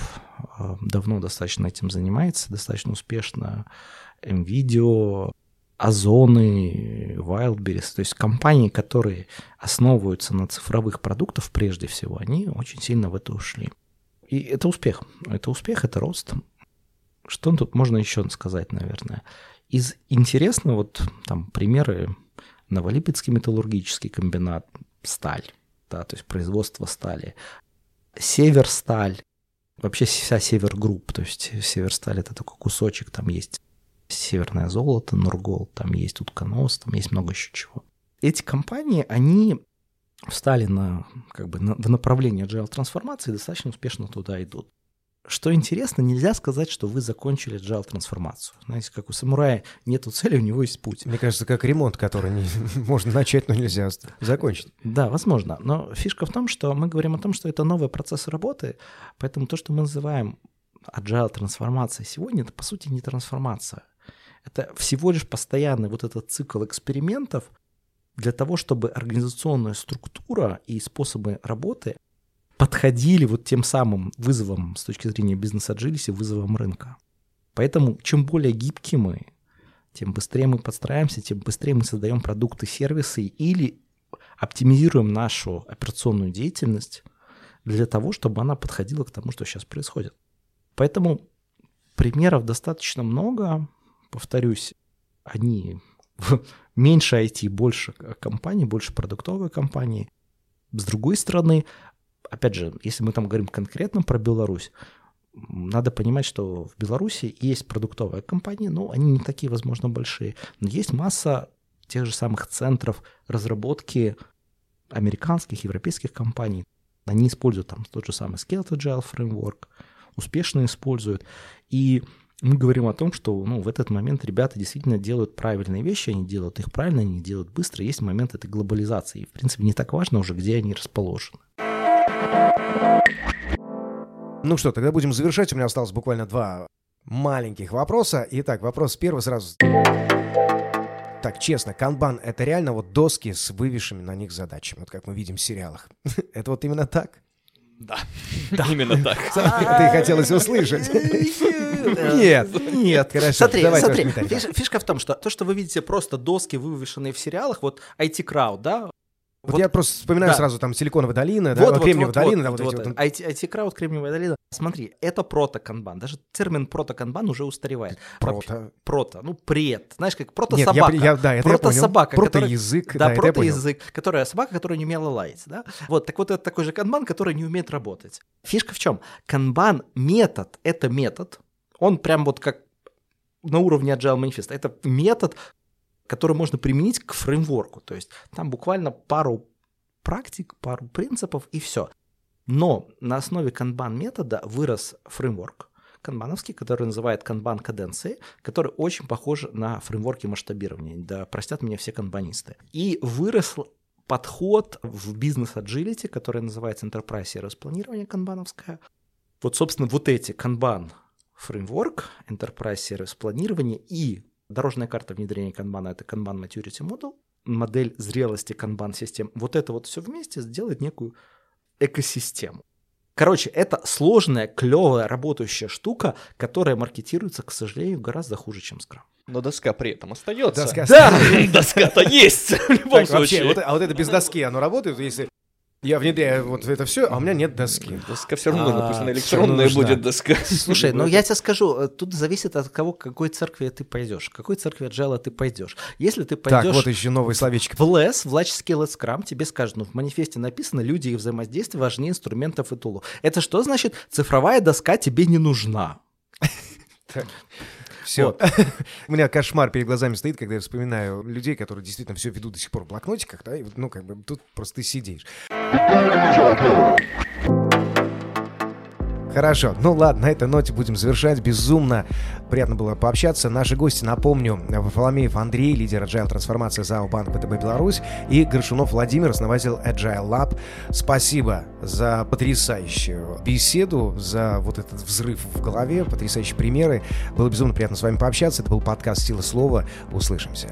э, давно достаточно этим занимается, достаточно успешно. MVideo, Озоны, Wildberries, то есть компании, которые основываются на цифровых продуктах прежде всего, они очень сильно в это ушли. И это успех. Это успех, это рост. Что тут можно еще сказать, наверное? Из интересного, вот там примеры Новолипецкий металлургический комбинат, сталь, да, то есть производство стали, Северсталь, вообще вся Севергрупп, то есть Северсталь это такой кусочек, там есть Северное золото, Нургол, там есть утконос, там есть много еще чего. Эти компании, они встали на, как бы, на, в направлении agile трансформации и достаточно успешно туда идут. Что интересно, нельзя сказать, что вы закончили agile трансформацию. Знаете, как у самурая нету цели, у него есть путь. Мне кажется, как ремонт, который не, можно начать, но нельзя закончить. Да, возможно. Но фишка в том, что мы говорим о том, что это новый процесс работы, поэтому то, что мы называем agile трансформацией сегодня, это по сути не трансформация. Это всего лишь постоянный вот этот цикл экспериментов, для того, чтобы организационная структура и способы работы подходили вот тем самым вызовам с точки зрения бизнес-аджилиси, вызовам рынка. Поэтому чем более гибкие мы, тем быстрее мы подстраиваемся, тем быстрее мы создаем продукты, сервисы или оптимизируем нашу операционную деятельность для того, чтобы она подходила к тому, что сейчас происходит. Поэтому примеров достаточно много. Повторюсь, они меньше IT, больше компаний, больше продуктовые компании. С другой стороны, опять же, если мы там говорим конкретно про Беларусь, надо понимать, что в Беларуси есть продуктовые компании, но они не такие, возможно, большие. Но есть масса тех же самых центров разработки американских, европейских компаний. Они используют там тот же самый Skeleton Agile Framework, успешно используют. И мы говорим о том, что ну, в этот момент ребята действительно делают правильные вещи, они делают их правильно, они делают быстро. Есть момент этой глобализации. И, в принципе, не так важно уже, где они расположены. Ну что, тогда будем завершать. У меня осталось буквально два маленьких вопроса. Итак, вопрос первый сразу. Так, честно, канбан — это реально вот доски с вывешенными на них задачами, вот как мы видим в сериалах. это вот именно так? Да, да. именно так. Ты хотелось услышать. Нет, нет. Хорошо, смотри, смотри. Фишка в том, что то, что вы видите просто доски, вывешенные в сериалах, вот IT Crowd, да, вот, вот я просто вспоминаю да. сразу там Силиконовая долина, да, вот, Кремниевая вот, долина, вот, да, вот, вот вот. IT, IT Crowd, Кремниевая долина. Смотри, это прото-канбан. Даже термин прото-канбан уже устаревает. Прото. Прото, ну, пред. Знаешь, как прото-собака. Нет, я, я, да, это прото-собака. Прото-язык. Да, да прото-язык, которая собака, которая не умела лаять, да. Вот, так вот это такой же канбан, который не умеет работать. Фишка в чем? Канбан метод — это метод. Он прям вот как на уровне Agile Manifest. Это метод, который можно применить к фреймворку. То есть там буквально пару практик, пару принципов и все. Но на основе канбан метода вырос фреймворк канбановский, который называет канбан каденции, который очень похож на фреймворки масштабирования. Да простят меня все канбанисты. И вырос подход в бизнес-аджилити, который называется Enterprise Service планирование канбановское. Вот, собственно, вот эти канбан фреймворк, Enterprise Service планирование и Дорожная карта внедрения канбана — это Kanban Maturity Model, модель зрелости канбан-систем. Вот это вот все вместе сделает некую экосистему. Короче, это сложная, клевая, работающая штука, которая маркетируется, к сожалению, гораздо хуже, чем Scrum. Но доска при этом остается. Доска да, доска-то есть в любом случае. а вот это без доски, оно работает, если я внедряю вот это все, а у меня нет доски. Доска все равно а, написано, электронная будет доска. Слушай, ну я тебе скажу, э, тут зависит от кого, к какой церкви ты пойдешь, к какой церкви Agile ты пойдешь. Если ты пойдешь... Так, вот еще новые словечки. В LES, в Large Scale Scrum, тебе скажут, ну в манифесте написано, люди и взаимодействие важнее инструментов и тулов. Это что значит? Цифровая доска тебе не нужна. Все. Вот. У меня кошмар перед глазами стоит, когда я вспоминаю людей, которые действительно все ведут до сих пор в блокнотиках, да, и вот, ну, как бы тут просто ты сидишь. Хорошо, ну ладно, на этой ноте будем завершать. Безумно приятно было пообщаться. Наши гости, напомню, Варфоломеев Андрей, лидер Agile трансформации ЗАО Банк ВТБ Беларусь, и Горшунов Владимир, основатель Agile Lab. Спасибо за потрясающую беседу, за вот этот взрыв в голове, потрясающие примеры. Было безумно приятно с вами пообщаться. Это был подкаст «Сила слова». Услышимся.